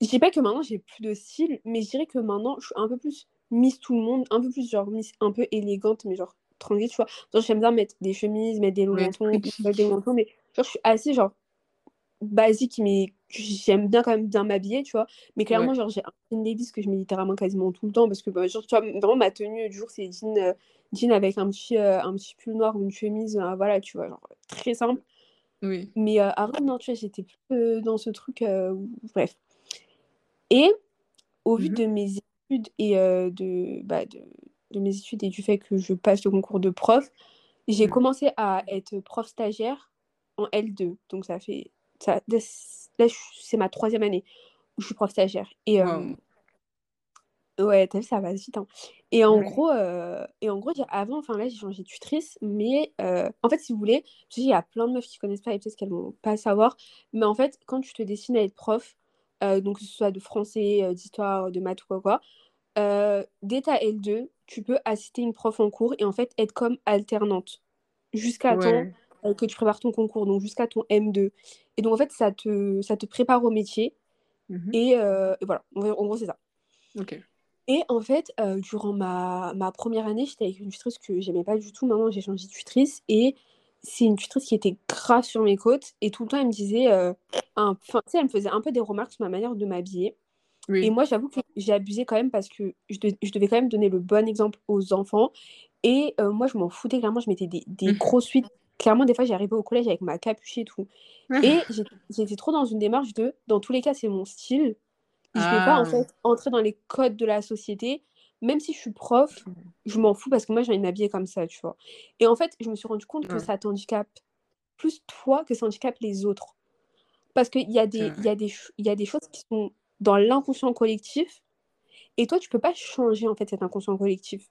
B: Je dis pas que maintenant j'ai plus de style, mais je dirais que maintenant je suis un peu plus Miss tout le monde, un peu plus genre Miss un peu élégante, mais genre tranquille, tu vois. Genre j'aime bien mettre des chemises, mettre des longs
A: Ouais,
B: manteaux, des manteaux, mais genre je suis assez genre basique, mais j'aime bien quand même bien m'habiller, tu vois. Mais clairement,
A: Ouais.
B: genre j'ai un jean Levi's que je mets littéralement quasiment tout le temps, parce que bah, genre, tu vois, vraiment ma tenue du jour c'est jean, euh, jean avec un petit, un petit pull noir ou une chemise, voilà, tu vois, genre très simple.
A: Oui.
B: Mais avant, non, tu vois, j'étais plus dans ce truc, bref. Et au vu
A: Mhm.
B: de mes études et de, bah, de, de mes études et du fait que je passe le concours de prof, j'ai
A: Mm.
B: commencé à être prof stagiaire en L2. Donc ça fait... Ça, là, c'est ma troisième année où je suis prof stagiaire. Et
A: Waouh.
B: ouais, t'as vu, ça va vite. hein. Et en
A: Ouais.
B: gros, euh, et en gros, avant, enfin là, j'ai changé de tutrice, mais euh, en fait, si vous voulez, il y a plein de meufs qui connaissent pas et peut-être qu'elles vont pas savoir, mais en fait, quand tu te destines à être prof, euh, donc que ce soit de français, euh, d'histoire, de maths ou quoi, quoi, euh, dès ta L2, tu peux assister une prof en cours et en fait être comme alternante jusqu'à temps
A: Ouais.
B: euh, que tu prépares ton concours, donc jusqu'à ton M2. Et donc en fait, ça te, ça te prépare au métier
A: Mhm.
B: et, euh, et voilà, en, gros, c'est ça. Et en fait, euh, durant ma, ma première année, j'étais avec une tutrice que j'aimais pas du tout. Maintenant, j'ai changé de tutrice et c'est une tutrice qui était grave sur mes côtes et tout le temps, elle me disait, euh, un- enfin, tu sais, elle me faisait un peu des remarques sur ma manière de m'habiller. Et moi, j'avoue que j'ai abusé quand même parce que je, de- je devais quand même donner le bon exemple aux enfants. Et euh, moi, je m'en foutais clairement. Je mettais des, des
A: Mhm.
B: gros suites. Clairement, des fois, j'arrivais au collège avec ma capuche et tout. Et j'étais trop dans une démarche de, dans tous les cas, c'est mon style. Et je vais pas, en
A: Ah.
B: fait, entrer dans les codes de la société. Même si je suis prof, je m'en fous parce que moi, j'ai envie de m'habiller comme ça, tu vois. Et en fait, je me suis rendu compte que ça t'handicape plus toi que ça handicape les autres. Parce qu'il y, a des- y, a des y a des choses qui sont dans l'inconscient collectif et toi, tu peux pas changer en fait cet inconscient collectif.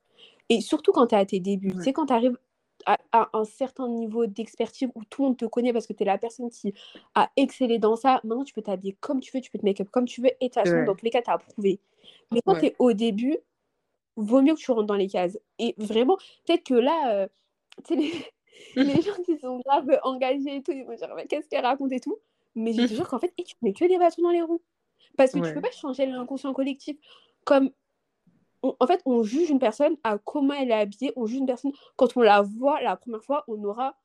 B: Et surtout quand tu es à tes débuts. Tu
A: Ouais.
B: sais, quand tu arrives à, à un certain niveau d'expertise où tout le monde te connaît parce que tu es la personne qui a excellé dans ça, maintenant tu peux t'habiller comme tu veux, tu peux te make-up comme tu veux et de toute façon,
A: vrai.
B: dans tous les cas, tu as approuvé. Mais quand
A: Ouais.
B: tu es au début, vaut mieux que tu rentres dans les cases. Et vraiment, peut-être que là, euh, tu sais, les, les gens qui sont grave engagés et tout, ils vont dire, mais qu'est-ce qu'elle raconte et tout. Mais je te jure qu'en fait, et tu mets que des bâtons dans les roues. Parce que tu peux
A: Ouais.
B: pas changer l'inconscient collectif. Comme, on- en fait, on juge une personne à comment elle est habillée, on juge une personne quand on la voit la première fois, on aura.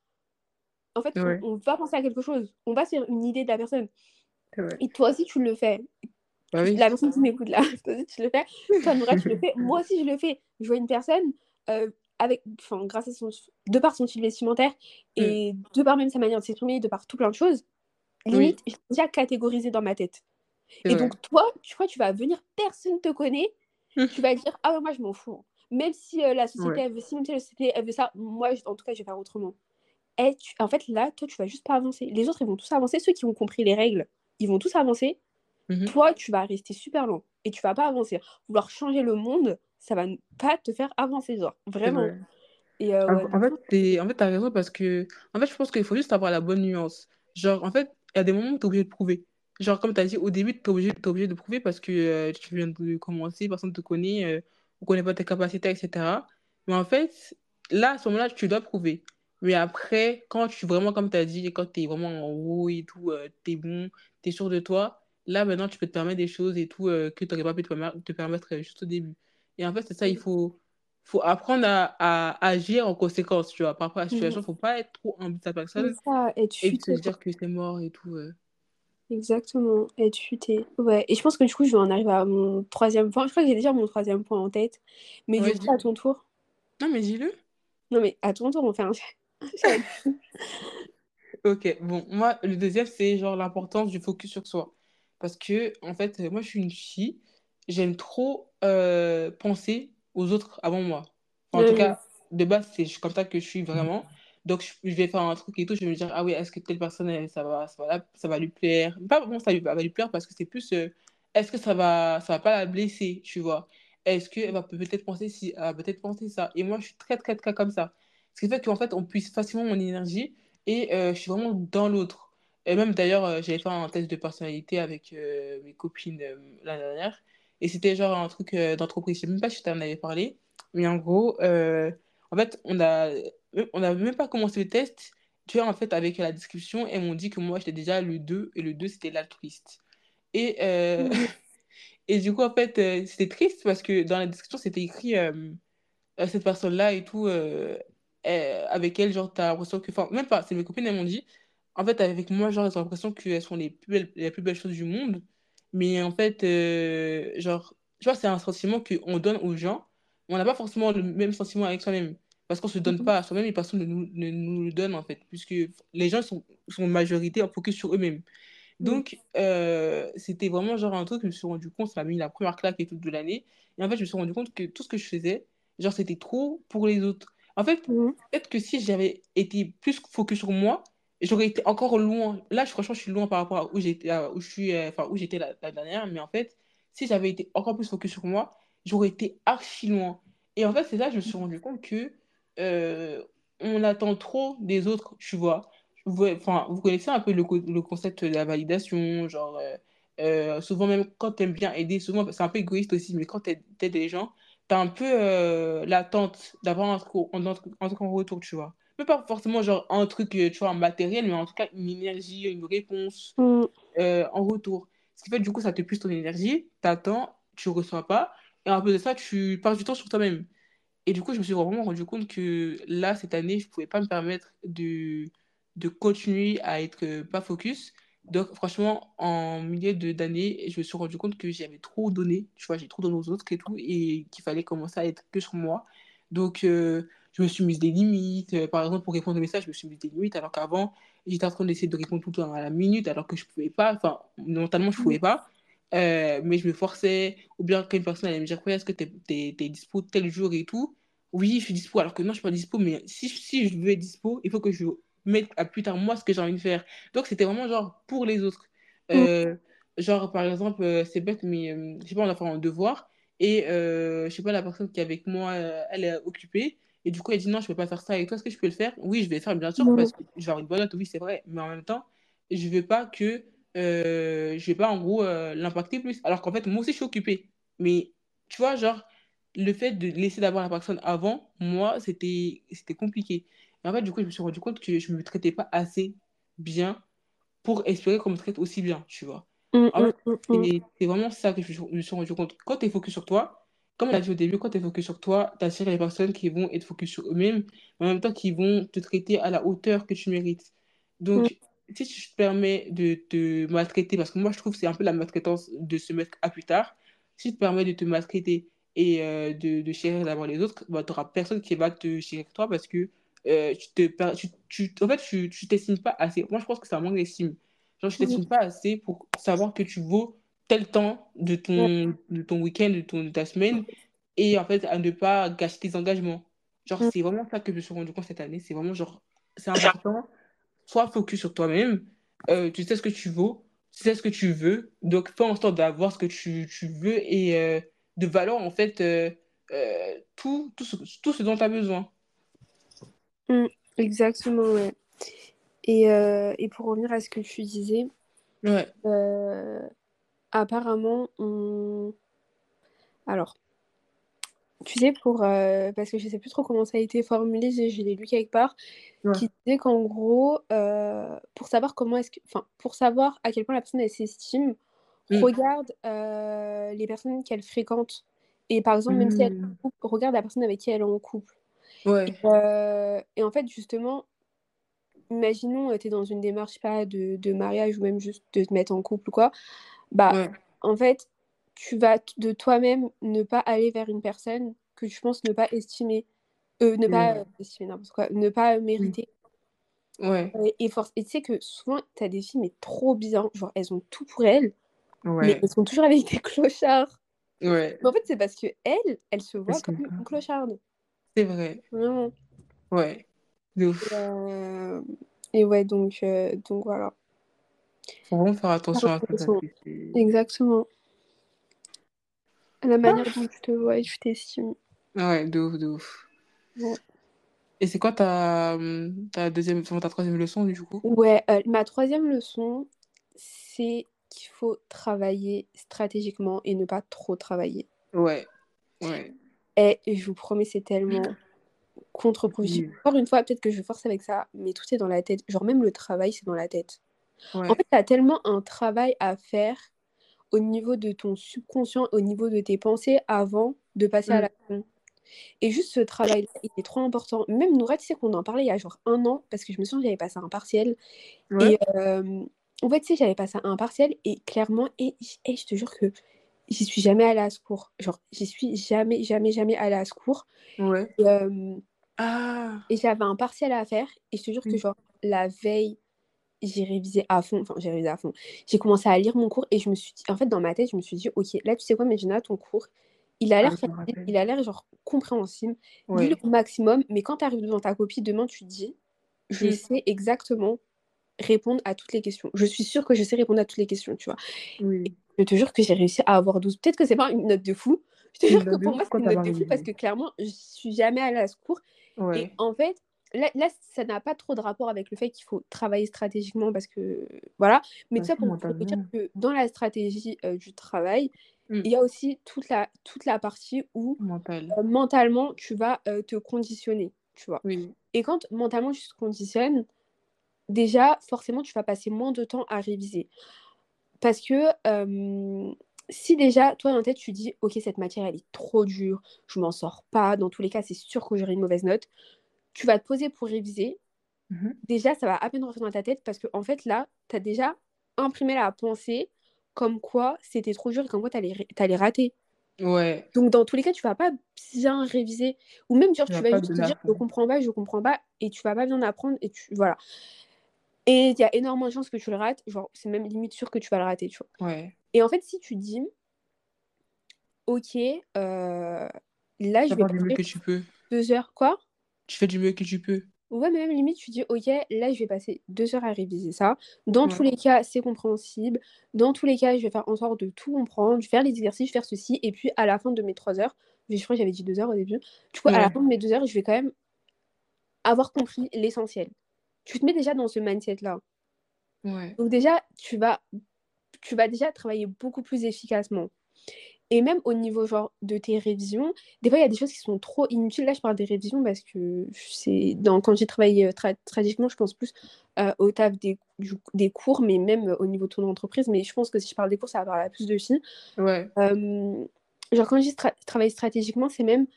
B: En fait, on,
A: Ouais.
B: on va penser à quelque chose, on va faire une idée de la personne. Et toi aussi, tu le fais.
A: Bah oui.
B: La personne qui m'écoute là, toi aussi, tu le fais. Toi, Nora, tu le fais. Moi aussi, je le fais. Je vois une personne euh, avec, enfin, grâce à son, de par son style vestimentaire
A: Mm.
B: et de par même sa manière de s'exprimer, de par tout plein de choses,
A: Oui.
B: limite, j'ai déjà catégorisé dans ma tête. Et
A: vrai.
B: donc, toi, tu crois, tu vas venir, personne ne te connaît, tu vas dire, ah ouais, moi, je m'en fous. Même si euh, la société,
A: Ouais.
B: elle veut ci, même si la société, elle veut ça, moi, je- en tout cas, je vais faire autrement. Et tu- en fait, là, toi, tu vas juste pas avancer. Les autres, ils vont tous avancer. Ceux qui ont compris les règles, ils vont tous avancer.
A: Mhm.
B: Toi, tu vas rester super lent et tu vas pas avancer. Vouloir changer le monde, ça va pas te faire avancer, genre, vraiment. Et euh,
A: En, en fait, en fait, t'as raison parce que, en fait, je pense qu'il faut juste avoir la bonne nuance. Genre, en fait, il y a des moments où t'es obligé de prouver. Genre, comme t'as dit, au début, t'es obligé, t'es obligé de prouver parce que euh, tu viens de commencer, personne ne te connaît, euh, on connaît pas tes capacités, etc. Mais en fait, là, à ce moment-là, tu dois prouver. Mais après, quand tu vraiment, comme t'as dit, quand t'es vraiment en haut et tout, euh, t'es bon, t'es sûr de toi, là, maintenant, tu peux te permettre des choses et tout euh, que t'aurais pas pu te permettre, te euh, juste au début. Et en fait, c'est ça, il faut faut apprendre à, à agir en conséquence, tu vois, par rapport à la situation.
B: mhm.
A: Faut pas être trop en de sa personne
B: ça,
A: et se
B: futé, quoi.
A: dire que c'est mort et tout.
B: Exactement, être futé. Ouais, et je pense que du coup, je vais en arriver à mon troisième point. Je crois que j'ai déjà mon troisième point en tête. Mais
A: Ouais, dis.
B: à ton tour.
A: Non, mais dis-le.
B: Non, mais à ton tour, on fait un.
A: Ok, bon, moi, le deuxième, c'est genre l'importance du focus sur soi. Parce que, en fait, euh, moi, je suis une fille, j'aime trop euh, penser aux autres avant moi. Enfin, en tout cas, de base, c'est comme ça que je suis vraiment. Donc, je, vais faire un truc et tout, je vais me dire, ah oui, est-ce que telle personne, ça va, ça va, ça va lui plaire? Pas vraiment, ça va lui plaire parce que c'est plus, euh, est-ce que ça va, ça va pas la blesser, tu vois? Est-ce qu'elle va peut-être penser si, peut-être penser ça? Et moi, je suis très, très, très comme ça. Ce qui fait qu'en fait, on puise facilement mon énergie et euh, je suis vraiment dans l'autre. Et même d'ailleurs, euh, j'avais fait un test de personnalité avec mes copines l'année dernière. Et c'était genre un truc d'entreprise. Je sais même pas si je t'en avais parlé. Mais en gros, en fait, on a, on n'a même pas commencé le test. Tu vois, en fait, avec la description, elles m'ont dit que moi, j'étais déjà le 2 et le 2, c'était l'altruiste. Et, euh, et du coup, en fait, euh, c'était triste parce que dans la description, c'était écrit euh, cette personne-là et tout, avec elle, genre, t'as l'impression que. Enfin, même pas, c'est mes copines, elles m'ont dit. En fait, avec moi, genre, j'ai l'impression qu'elles sont les plus belles, les plus belles choses du monde. Mais en fait, genre, tu vois, c'est un sentiment qu'on donne aux gens. mais On n'a pas forcément le même sentiment avec soi-même. Parce qu'on se donne
B: Mhm.
A: pas à soi-même et personne ne nous, ne nous le donne, en fait, puisque les gens sont, sont majorité en focus sur eux-mêmes. Donc, euh, c'était vraiment genre un truc, je me suis rendu compte, ça m'a mis la première claque et tout de l'année. Et en fait, je me suis rendu compte que tout ce que je faisais, genre, c'était trop pour les autres. En fait,
B: Mhm.
A: peut-être que si j'avais été plus focus sur moi, j'aurais été encore loin. Là, je- franchement, je suis loin par rapport à où j'étais, où je suis, euh, enfin, où j'étais la, la dernière. Mais en fait, si j'avais été encore plus focus sur moi, j'aurais été archi loin. Et en fait, c'est là que je me suis rendu compte que euh, on attend trop des autres, tu vois. Vous, enfin, vous connaissez un peu le, le concept de la validation, genre, euh, euh, souvent même quand tu aimes bien aider, souvent, c'est un peu égoïste aussi, mais quand tu aides des gens, tu as un peu l'attente d'avoir un truc, en, retour, tu vois. Mais pas forcément genre un truc, tu vois, matériel, mais en tout cas une énergie, une réponse
B: Mm.
A: en retour. Ce qui fait, du coup, ça te puise ton énergie, t'attends, tu reçois pas, et en plus de ça, tu passes du temps sur toi-même. Et du coup, je me suis vraiment rendu compte que là, cette année, je pouvais pas me permettre de, de continuer à être euh, pas focus. Donc, franchement, en milieu d'année, je me suis rendu compte que j'avais trop donné, tu vois, j'ai trop donné aux autres et tout, et qu'il fallait commencer à être que sur moi. Donc, euh, je me suis mise des limites. Euh, par exemple, pour répondre aux messages, je me suis mise des limites, alors qu'avant, j'étais en train d'essayer de répondre tout le temps à la minute, alors que je pouvais pas, enfin, mentalement, je pouvais pas. Euh, mais je me forçais, ou bien qu'une personne allait me dire, ouais, est-ce que t'es, t'es, t'es dispo tel jour et tout? Oui, je suis dispo, alors que non, je suis pas dispo, mais si, si je veux être dispo, il faut que je mette à plus tard moi ce que j'ai envie de faire. Donc, c'était vraiment genre pour les autres.
B: Mm.
A: Euh, genre, par exemple, euh, c'est bête, mais je sais pas, on a fait un devoir, et je sais pas, la personne qui est avec moi, elle est occupée, et du coup, elle dit, non, je peux pas faire ça avec toi, est-ce que je peux le faire? Oui, je vais le faire, bien sûr,
B: Mm.
A: parce que je vais avoir une bonne note, oui, c'est vrai, mais en même temps, je veux pas que euh, je vais pas en gros euh, l'impacter plus. Alors qu'en fait, moi aussi, je suis occupée. Mais tu vois, genre, le fait de laisser d'abord la personne avant, moi, c'était compliqué. Et en fait, du coup, je me suis rendu compte que je me traitais pas assez bien pour espérer qu'on me traite aussi bien, tu vois.
B: Mm, mm, mm, mm.
A: c'est vraiment ça que je, me suis rendu compte. Quand tu es focus sur toi, comme on a dit au début, quand tu es focus sur toi, tu attires les personnes qui vont être focus sur eux-mêmes, mais en même temps qui vont te traiter à la hauteur que tu mérites. Donc, si tu te permets de te maltraiter, parce que moi je trouve que c'est un peu la maltraitance de se mettre à plus tard, si tu te permets de te maltraiter et euh, de, de chérir d'abord les autres, bah, tu n'auras personne qui va te chérir toi parce que euh, tu te, tu, tu- en fait, tu tu t'estimes pas assez. Moi je pense que un manque d'estime. Genre, je
B: Mm.
A: t'estime pas assez pour savoir que tu vaux tel temps de ton, de ton week-end, de, ton, de ta semaine, et en fait, à ne pas gâcher tes engagements. Genre, c'est vraiment ça que je me suis rendu compte cette année. C'est vraiment genre, c'est important. Sois focus sur toi-même. Euh, tu sais ce que tu vaux, tu sais ce que tu veux. Donc, fais en sorte d'avoir ce que tu, tu veux et euh, de valoir, en fait, euh, tout, tout, ce, tout ce dont tu as besoin.
B: Mm. Exactement, ouais. Et, et pour revenir à ce que tu disais,
A: Ouais,
B: apparemment, on... Alors, tu sais, pour... euh, parce que je sais plus trop comment ça a été formulé, je, je l'ai lu quelque part,
A: ouais.
B: qui disait qu'en gros, euh, pour savoir comment est-ce que... Enfin, pour savoir à quel point la personne, elle s'estime,
A: Mm.
B: regarde euh, les personnes qu'elle fréquente. Et par exemple, même si elle est en
A: Mm.
B: couple, regarde la personne avec qui elle est en couple.
A: Ouais,
B: et en fait, justement, imaginons, tu es dans une démarche, pas, de, de mariage ou même juste de te mettre en couple ou quoi, bah,
A: ouais.
B: en fait, tu vas de toi-même ne pas aller vers une personne que tu penses ne pas estimer, euh, ne pas
A: Ouais.
B: euh, estimer n'importe quoi, ne pas mériter.
A: Ouais,
B: Euh, et, force... et tu sais que souvent, tu as des filles, mais trop bien, genre, elles ont tout pour elles, mais elles sont toujours avec des clochards.
A: ouais.
B: Mais en fait, c'est parce que elle, elle se
A: que-
B: comme une clocharde.
A: C'est vrai.
B: Vraiment.
A: Ouais. De ouf.
B: Et, euh, et ouais, donc, euh, donc voilà.
A: Faut vraiment faire attention à ça.
B: Exactement. La manière dont tu te vois et tu t'estimes.
A: Ouais, de ouf, de ouf.
B: Ouais.
A: Et c'est quoi ta, hum, ta deuxième, ta troisième leçon du coup?
B: Ouais, euh, ma troisième leçon, c'est qu'il faut travailler stratégiquement et ne pas trop travailler.
A: Ouais, ouais.
B: Et je vous promets, c'est tellement contre-productif.
A: Oui.
B: Encore une fois, peut-être que je force avec ça, mais tout est dans la tête. Genre, même le travail, c'est dans la tête.
A: Ouais,
B: En fait, tu as tellement un travail à faire au niveau de ton subconscient, au niveau de tes pensées avant de passer à
A: Mm.
B: l'action. Et juste ce travail-là, il est trop important. Même Noura, tu sais qu'on en parlait il y a genre un an, parce que je me souviens, j'avais passé un partiel.
A: ouais,
B: Et euh, en fait, tu sais, j'avais passé un partiel et clairement, et, et je te jure que j'y suis jamais allée à ce cours. Genre, j'y suis jamais, jamais, jamais allée à ce cours.
A: ouais.
B: Et, euh,
A: Ah!
B: Et j'avais un partiel à faire et je te jure que
A: Mmh.
B: genre la veille, j'ai révisé à fond, enfin j'ai révisé à fond. J'ai commencé à lire mon cours et je me suis dit en fait dans ma tête, je me suis dit: «OK, là tu sais quoi Medjina, ton cours, il a
A: Ah
B: l'air il a l'air genre compréhensible,
A: Ouais.
B: au maximum, mais quand tu arrives devant ta copie demain, tu te dis: "Je
A: Mmh.
B: sais exactement répondre à toutes les questions. Je suis sûre que je sais répondre à toutes les questions", tu vois?
A: Oui.
B: je te jure que j'ai réussi à avoir 12. Peut-être que c'est pas une note de fou. Je te jure que pour moi,
A: tu
B: une note de fou parce que clairement, je suis jamais allée à ce cours et en fait, là là, ça n'a pas trop de rapport avec le fait qu'il faut travailler stratégiquement parce que voilà, mais tout
A: Bah
B: ça
A: si,
B: pour pour dire que dans la stratégie, heu, du travail,
A: Mmh.
B: il y a aussi toute la toute la partie où,
A: Mental.
B: heu, mentalement, tu vas, heu, te conditionner, tu vois?
A: Oui.
B: Et quand mentalement tu te conditionnes, déjà, forcément, tu vas passer moins de temps à réviser. Parce que, si déjà, toi, dans ta tête, tu dis: «OK, cette matière, elle est trop dure, je m'en sors pas, dans tous les cas, c'est sûr que j'aurai une mauvaise note», tu vas te poser pour réviser.
A: Mmh mh.
B: Déjà, ça va à peine rentrer dans ta tête parce qu'en fait, là, tu as déjà imprimé la pensée comme quoi c'était trop dur et comme quoi tu allais rater.
A: Ouais.
B: Donc dans tous les cas, tu vas pas bien réviser ou même genre
A: Tu vas
B: juste te dire: «Je comprends pas, je comprends pas» et tu vas pas bien apprendre et tu voilà. Et il y a énormément de chances que tu le rates, genre c'est même limite sûr que tu vas le rater, tu vois?
A: Ouais.
B: Et en fait, si tu dis: «OK, heu, là, je vais
A: mieux que tu peux.
B: 2 heures» quoi?
A: Tu fais du mieux que tu peux.
B: Ouais, mais même limite, tu dis: «OK, là, je vais passer 2 heures à réviser ça. Dans tous les cas, c'est compréhensible. Dans tous les cas, je vais faire en sorte de tout comprendre, je vais faire les exercices, je vais faire ceci et puis à la fin de mes 3 heures», je crois que j'avais dit 2 heures au début. Du coup, à la fin de mes 2 heures, je vais quand même avoir compris l'essentiel. Tu te mets déjà dans ce mindset-là.
A: Ouais.
B: Donc déjà, tu vas tu vas déjà travailler beaucoup plus efficacement. Et même au niveau, genre, de tes révisions, des fois, il y a des choses qui sont trop inutiles. Là, je parle des révisions parce que c'est dans quand j'ai travaillé, heu, tra stratégiquement, je pense plus, heu, au taf des du des cours, mais même, heu, au niveau de ton entreprise. Mais je pense que si je parle des cours, ça va parler à plus de filles.
A: Ouais.
B: Genre, quand stra travailler stratégiquement, c'est même,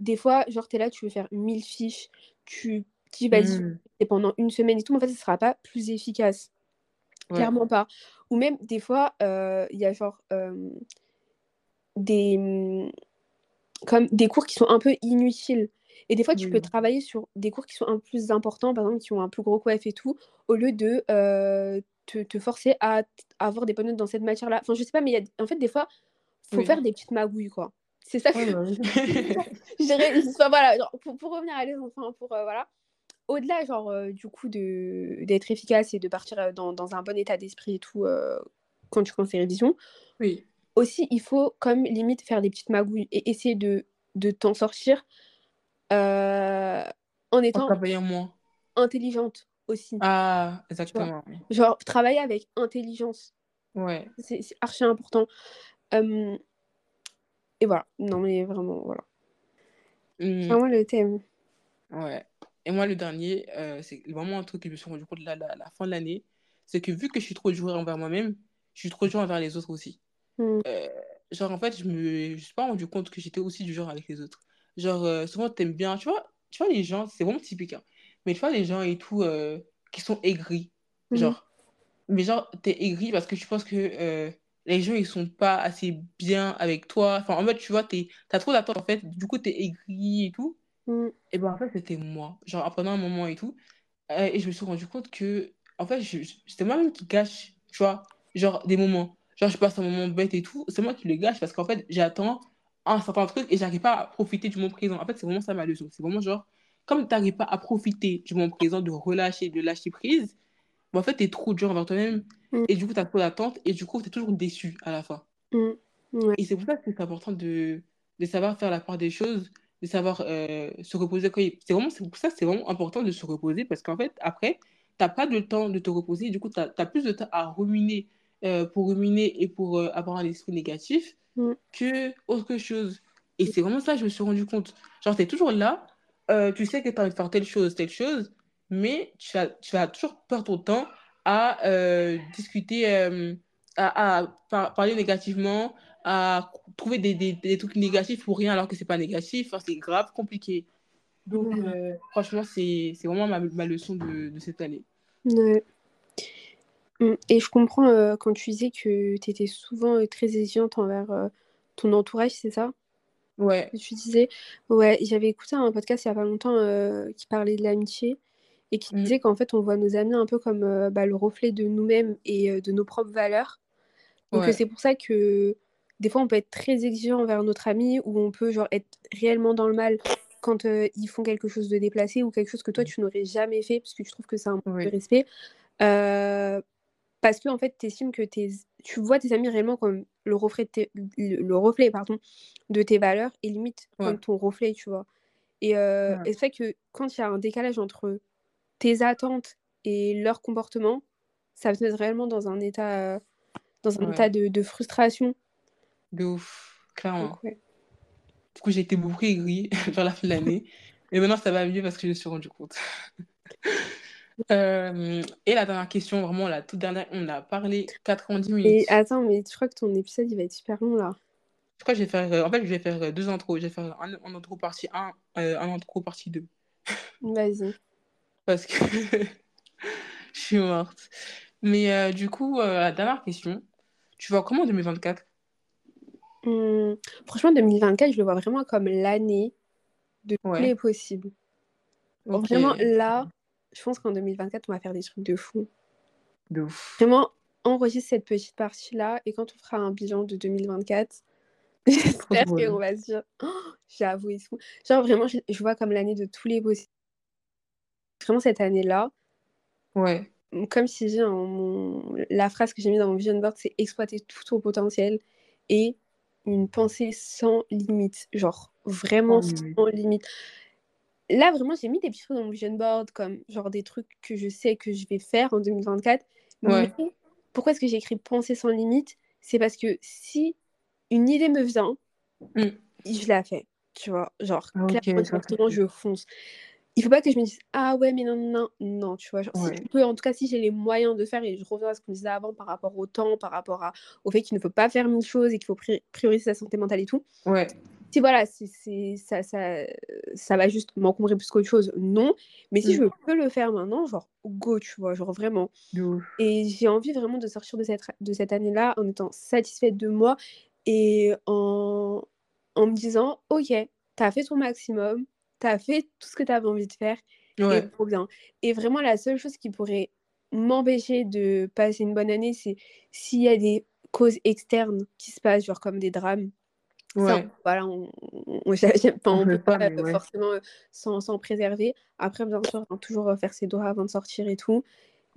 B: des fois, genre, tu es là, tu veux faire 1000 fiches, tu dis: «Vas-y,
A: Mmh.
B: et pendant une semaine et tout», mais en fait, ça sera pas plus efficace.
A: Ouais.
B: Clairement pas. Ou même des fois, il y a genre, des, mmh, comme des cours qui sont un peu inutiles. Et des fois, tu peux
A: Oui.
B: travailler sur des cours qui sont un peu plus importants, par exemple, qui ont un plus gros coef et tout, au lieu de, heu, te te forcer à avoir des bonnes notes dans cette matière-là. Enfin, je sais pas, mais y a en fait, des fois, faut
A: Oui.
B: faire des petites magouilles, quoi. C'est ça que
A: Ouais, bah
B: enfin, voilà, genre, pour pour revenir à l'essence, enfin, pour, heu, voilà. Au-delà, genre, heu, du coup, d'être efficace et de partir, dans dans un bon état d'esprit et tout, quand tu commences tes révisions,
A: Oui.
B: Aussi, il faut comme limite faire des petites magouilles et essayer de de t'en sortir, heu, en étant
A: moins.
B: intelligente aussi,
A: Ah! Exactement.
B: Genre travailler avec intelligence,
A: Ouais.
B: c'est archi important. Hem et voilà. Non, mais vraiment, voilà. C'est
A: Mmh.
B: vraiment le thème.
A: Ouais. Et moi, le dernier, heu, c'est vraiment un truc que je me suis rendu compte là, la la fin de l'année, c'est que vu que je suis trop dure envers moi-même, je suis trop dure envers les autres aussi.
B: Mmh.
A: Heu, genre, en fait, je me je suis pas rendu compte que j'étais aussi du genre avec les autres. Genre, heu, souvent, tu aimes bien tu vois tu vois les gens, c'est vraiment typique, hein, mais tu vois les gens et tout, heu, qui sont aigris,
B: mh.
A: genre, mais genre, tu es aigri parce que tu penses que, heu, les gens, ils sont pas assez bien avec toi. Enfin, en mode, tu vois, tu es tu as trop d'attentes, en fait, du coup, tu es aigri et tout.
B: Mmh.
A: Et ben, en fait, c'était moi. Genre, pendant un moment et tout, et je me suis rendu compte qu'en fait, je je c'était moi-même qui gâche, tu vois? Genre, des moments. Genre, je passe un moment bête et tout, c'est moi qui le gâche parce qu'en fait, j'attends un certain truc et j'arrive pas à profiter du moment présent. En fait, c'est vraiment ça ma leçon. C'est vraiment genre, comme tu arrives pas à profiter du moment présent, de relâcher, de lâcher prise, bah, en fait, tu es trop dur envers toi-même
B: Mmh.
A: et du coup, tu as trop d'attentes et du coup, tu es toujours déçu à la fin.
B: Ouais.
A: Et c'est pour ça que c'est important de de savoir faire la part des choses, de savoir, heu, se reposer c'est vraiment pour ça c'est vraiment important de se reposer parce qu'en fait, après, tu as pas le temps de te reposer. Du coup, tu as tu as plus de temps à ruminer, heu, pour ruminer et pour, heu, avoir un esprit négatif
B: Mmh.
A: qu'autre chose. Et c'est vraiment ça, je me suis rendu compte. Genre, tu es toujours là, heu, tu sais que tu as envie de faire telle chose, telle chose, mais tu vas tu vas toujours perdre ton temps à, discuter, à à par parler négativement, à trouver des des des trucs négatifs pour rien alors que c'est pas négatif. Enfin, c'est grave compliqué. Donc, franchement, c'est c'est vraiment ma ma leçon de de cette année.
B: Ouais. Mmh et je comprends, heu, quand tu disais que tu étais souvent, heu, très exigeante envers, heu, ton entourage, c'est ça?
A: Ouais.
B: que tu disais. Ouais, j'avais écouté un podcast il y a pas longtemps euh, qui parlait de l'amitié et qui
A: Mm.
B: disait qu'en fait, on voit nos amis un peu comme euh, bah, le reflet de nous-mêmes et euh, de nos propres valeurs. Donc, euh,
A: Ouais.
B: c'est pour ça que des fois, on peut être très exigeant envers notre ami ou on peut genre être réellement dans le mal quand euh, ils font quelque chose de déplacé ou quelque chose que toi, tu n'aurais jamais fait parce que tu trouves que c'est un manque
A: Oui.
B: de respect. Euh, parce que en fait, estimes que tes... tu vois tes amis réellement comme le reflet, de tes- le, le reflet pardon, de tes valeurs et limite
A: Ouais.
B: comme ton reflet, tu vois. Et, euh,
A: Ouais.
B: et c'est vrai que quand il y a un décalage entre tes attentes et leur comportement, ça te met réellement dans un état, dans un
A: Ouais.
B: état de, de frustration.
A: De ouf, clairement.
B: Donc.
A: Du coup, j'ai été beaucoup aigrie vers la fin de l'année. Mais maintenant, ça va mieux parce que je me suis rendu compte. Euh, et la dernière question, vraiment la toute dernière, on a parlé 90
B: Et
A: minutes.
B: attends, mais je crois que ton épisode il va être super long là.
A: Je crois que je vais faire, euh, en fait, je vais faire euh, deux intros. Je vais faire un, un intro partie 1, euh, un intro partie 2.
B: Vas-y.
A: Parce que je suis morte. Mais euh, du coup, la dernière question, tu vois comment 2024?
B: Hum, franchement, 2024, je le vois vraiment comme l'année de tous
A: Ouais,
B: les possibles. Vraiment, là, je pense qu'en 2024, on va faire des trucs de fou.
A: de ouf.
B: Vraiment, enregistre cette petite partie-là et quand on fera un bilan de 2024, j'espère qu'on va se dire, oh, j'avoue et tout. Genre, vraiment, je, je vois comme l'année de tous les possibles. Vraiment, cette année-là,
A: Ouais,
B: comme si j'ai mon... la phrase que j'ai mise dans mon vision board, c'est exploiter tout ton potentiel et une pensée sans limite. Genre, vraiment
A: sans limite.
B: sans limite. Là, vraiment, j'ai mis des petits trucs dans mon vision board, comme genre des trucs que je sais que je vais faire en 2024.
A: Ouais,
B: Mais pourquoi est-ce que j'ai écrit penser sans limite? C'est parce que si une idée me vient,
A: Mm.
B: je la fais. Tu vois, genre,
A: Ah, ok,
B: clairement, directement, je fonce. Il faut pas que je me dise, ah ouais, mais non, non, non, non, tu vois. Genre, si
A: Ouais,
B: je peux, en tout cas, si j'ai les moyens de faire, et je reviens à ce qu'on disait avant par rapport au temps, par rapport à, au fait qu'il ne faut pas faire mille choses et qu'il faut pri- prioriser sa santé mentale et tout.
A: ouais,
B: Si voilà, ça, ça, ça va juste m'encombrer plus qu'autre chose, non. Mais si
A: Mm.
B: je peux le faire maintenant, genre, go, tu vois, genre vraiment. Et j'ai envie vraiment de sortir de cette, de cette année-là en étant satisfaite de moi et en, en me disant, ok, t'as fait ton maximum, t'as fait tout ce que t'avais envie de faire et trop bien. Et vraiment, la seule chose qui pourrait m'empêcher de passer une bonne année, c'est s'il y a des causes externes qui se passent, genre comme des drames.
A: Ouais,
B: voilà, on, on
A: peut pas, mais
B: euh,
A: ouais,
B: forcément euh, s'en préserver. Après, bien sûr, hein, toujours euh, faire ses doigts avant de sortir et tout.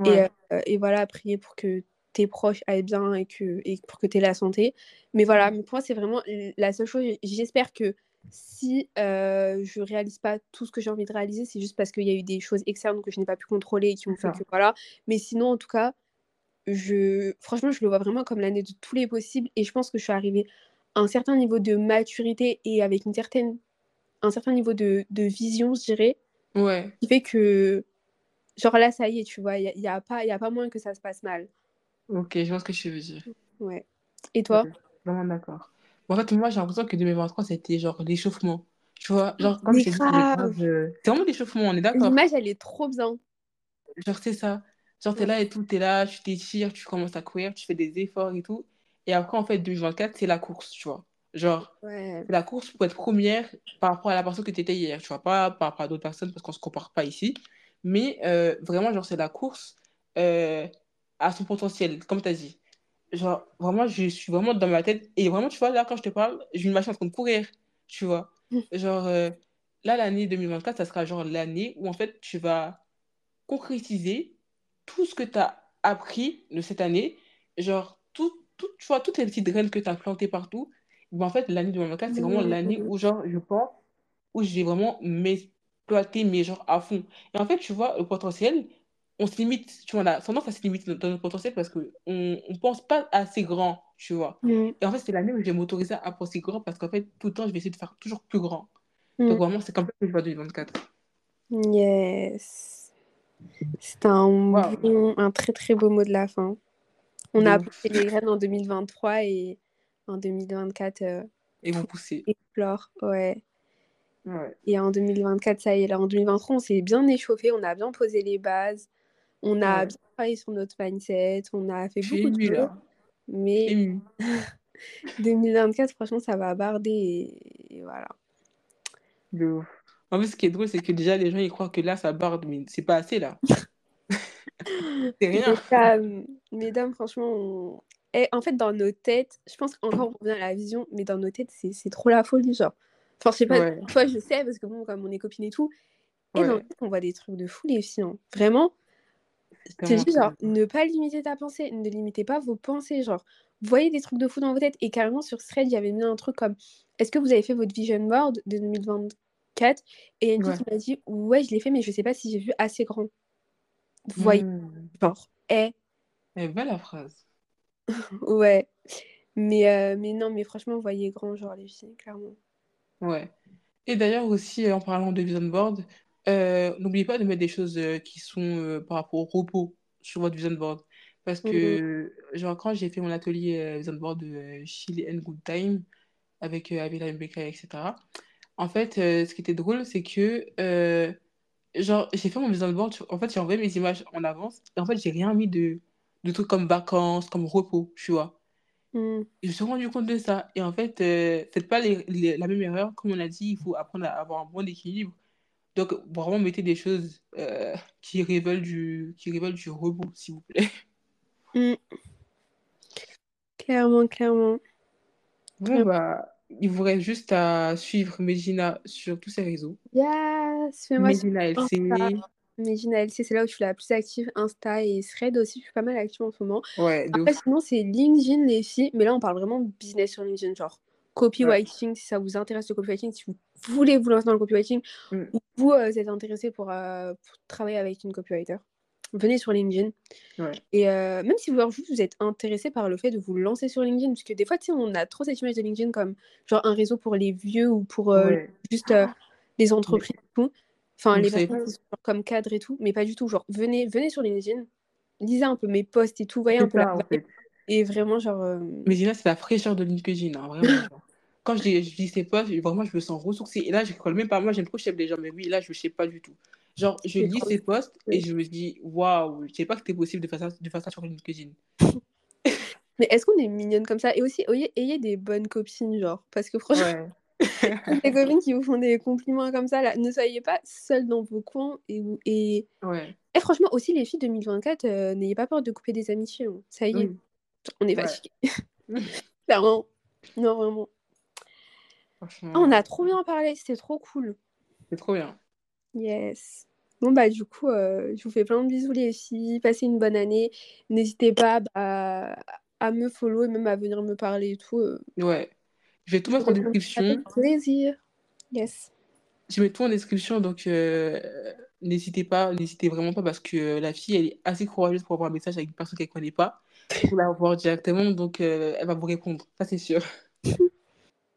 B: Et, euh, et voilà, prier pour que tes proches aillent bien et, que, et pour que tu aies la santé. Mais voilà, mais pour moi, c'est vraiment la seule chose. J'espère que si euh, je réalise pas tout ce que j'ai envie de réaliser, c'est juste parce qu'il y a eu des choses externes que je n'ai pas pu contrôler et qui
A: c'est
B: ont fait que voilà. Mais sinon, en tout cas, je franchement, je le vois vraiment comme l'année de tous les possibles et je pense que je suis arrivée un certain niveau de maturité et avec une certaine, un certain niveau de, de vision, je dirais,
A: Ouais,
B: qui fait que, genre là, ça y est, tu vois, il n'y a, y a pas, y a pas moins que ça se passe mal.
A: ok, je vois ce que tu veux dire.
B: Ouais. Et toi?
A: vraiment d'accord. Bon, en fait, moi, j'ai l'impression que 2023, c'était genre l'échauffement. Tu vois, genre, comme je euh, C'est vraiment l'échauffement, on est d'accord.
B: L'image, elle est trop bien.
A: Genre, c'est ça. Genre, t'es là et tout, t'es là, tu t'étires, tu commences à courir, tu fais des efforts et tout. Et après, en fait, 2024, c'est la course, tu vois. Genre,
B: Ouais.
A: la course pour être première par rapport à la personne que tu étais hier, tu vois, pas par rapport à d'autres personnes parce qu'on se compare pas ici. Mais euh, vraiment, genre, c'est la course euh, à son potentiel, comme tu as dit. Genre, vraiment, je suis vraiment dans ma tête. Et vraiment, tu vois, là, quand je te parle, j'ai une machine en train de courir, tu vois. Genre, euh, là, l'année 2024, ça sera genre l'année où, en fait, tu vas concrétiser tout ce que tu as appris de cette année. Genre, tout, tout, tu vois, toutes les petites graines que tu as plantées partout. Ben, en fait, l'année 2024, c'est vraiment l'année
B: Mmh.
A: où, genre, je pense, où je vais vraiment m'exploiter, mais genre à fond. Et en fait, tu vois, le potentiel, on se limite, tu vois, on a tendance à se limiter dans notre potentiel parce qu'on ne pense pas assez grand, tu vois.
B: Mmh.
A: Et en fait, c'est l'année où je vais m'autoriser à penser grand parce qu'en fait, tout le temps, je vais essayer de faire toujours plus grand.
B: Mmh.
A: Donc, vraiment, c'est comme ça que je vois 2024.
B: Yes. C'est un bon, un très très beau mot de la fin. On a planté les graines en 2023 et en 2024, euh,
A: Ils vont
B: tout
A: pousser.
B: explore. Ouais.
A: Ouais.
B: Et en 2024, ça y est, là, en 2023, on s'est bien échauffé, on a bien posé les bases, on a
A: Ouais.
B: bien travaillé sur notre mindset, on a fait beaucoup de choses, mais
A: émue.
B: 2024, franchement, ça va barder et, et voilà.
A: De ouf. En fait, ce qui est drôle, c'est que déjà, les gens, ils croient que là, ça barde, mais c'est pas assez, là. c'est rien.
B: Mais, mesdames, franchement, on... Et en fait, dans nos têtes, je pense qu'encore on revient à la vision, mais dans nos têtes, c'est trop la folie, genre. Enfin, je sais pas,
A: Ouais.
B: toi, je sais, parce que bon, comme on est copines et tout, et dans
A: Ouais.
B: nos têtes, on voit des trucs de fou, les filles. hein. Vraiment,
A: C'est
B: juste, genre, ne pas limiter ta pensée, ne limitez pas vos pensées, genre. Voyez des trucs de fou dans vos têtes, et carrément, sur Thread, j'avais mis un truc comme Est-ce que vous avez fait votre vision board de 2024 Et il y a une
A: Ouais.
B: qui m'a dit Ouais, je l'ai fait, mais je sais pas si j'ai vu assez grand. Voyez,
A: Hmm.
B: genre, eh,
A: Elle va la phrase.
B: ouais. Mais, euh, mais non, mais franchement, voyez grand, genre, les filles, clairement.
A: Ouais. Et d'ailleurs aussi, en parlant de vision board, euh, n'oubliez pas de mettre des choses euh, qui sont euh, par rapport au repos sur votre vision board. Parce
B: Mhm.
A: que, genre, quand j'ai fait mon atelier euh, vision board de euh, Chill and Good Time avec euh, Avila Mbeka, etc., en fait, euh, ce qui était drôle, c'est que, euh, genre, j'ai fait mon vision board, sur- en fait, j'ai envoyé mes images en avance, et en fait, j'ai rien mis de, de trucs comme vacances, comme repos, tu vois.
B: Mm.
A: Et je me suis rendu compte de ça. Et en fait, euh, faites pas les- les- la même erreur. Comme on a dit, il faut apprendre à avoir un bon équilibre. Donc, vraiment, mettez des choses euh, qui révèlent du, qui révèlent du repos, s'il vous plaît.
B: Mm. Clairement, clairement.
A: Bon, bah, il vous reste juste à suivre Medina sur tous ses réseaux.
B: Yes, fais-moi
A: Medina LC.
B: Medina LC, c'est là où je suis la plus active. Insta et Thread aussi, je suis pas mal active en ce moment.
A: Ouais,
B: Après,
A: ouf.
B: sinon, c'est LinkedIn, les filles. Mais là, on parle vraiment business sur LinkedIn, genre copywriting, si ça vous intéresse le copywriting, si vous voulez vous lancer dans le copywriting,
A: Mm.
B: ou vous euh, êtes intéressé pour, euh, pour travailler avec une copywriter, venez sur LinkedIn.
A: Ouais.
B: Et euh, même si vous, êtes intéressé par le fait de vous lancer sur LinkedIn, parce que des fois, tu sais, on a trop cette image de LinkedIn comme genre un réseau pour les vieux ou pour euh,
A: Ouais.
B: juste euh, les entreprises. Enfin, les personnes comme cadres et tout, mais pas du tout. Genre, venez, venez sur LinkedIn, lisez un peu mes posts et tout, voyez un peu la
A: en fait.
B: Et vraiment, genre. euh,
A: Medina, c'est la fraîcheur de LinkedIn, hein, vraiment. Quand je dis, je dis ces posts, vraiment, je me sens ressourcée. Et là, je colle même pas. Moi, j'aime trop chef les gens, mais oui, là, je ne sais pas du tout. Genre, je lis ces posts et je me dis, waouh, je ne savais pas que c'était possible de faire ça, de faire ça sur LinkedIn.
B: Mais est-ce qu'on est mignonne comme ça? Et aussi, ayez, ayez des bonnes copines, genre. Parce que franchement,
A: Ouais.
B: les copines qui vous font des compliments comme ça, là, ne soyez pas seules dans vos coins. Et, et...
A: Ouais.
B: et franchement, aussi, les filles 2024, euh, n'ayez pas peur de couper des amitiés. hein. Ça y est, on est
A: Ouais.
B: fatigué. Clairement. Non, vraiment. Ah, on a trop bien parlé, c'était trop cool.
A: c'est trop bien.
B: Yes. Bon, bah, du coup, euh, je vous fais plein de bisous, les filles. Passez une bonne année. N'hésitez pas bah, à me follow et même à venir me parler et tout. euh,
A: Ouais. Je vais tout mettre en description.
B: avec plaisir. Yes.
A: Je mets tout en description, donc euh, n'hésitez pas, n'hésitez vraiment pas parce que euh, la fille, elle est assez courageuse pour avoir un message avec une personne qu'elle ne connaît pas, pour la voir directement, donc euh, elle va vous répondre, ça c'est sûr.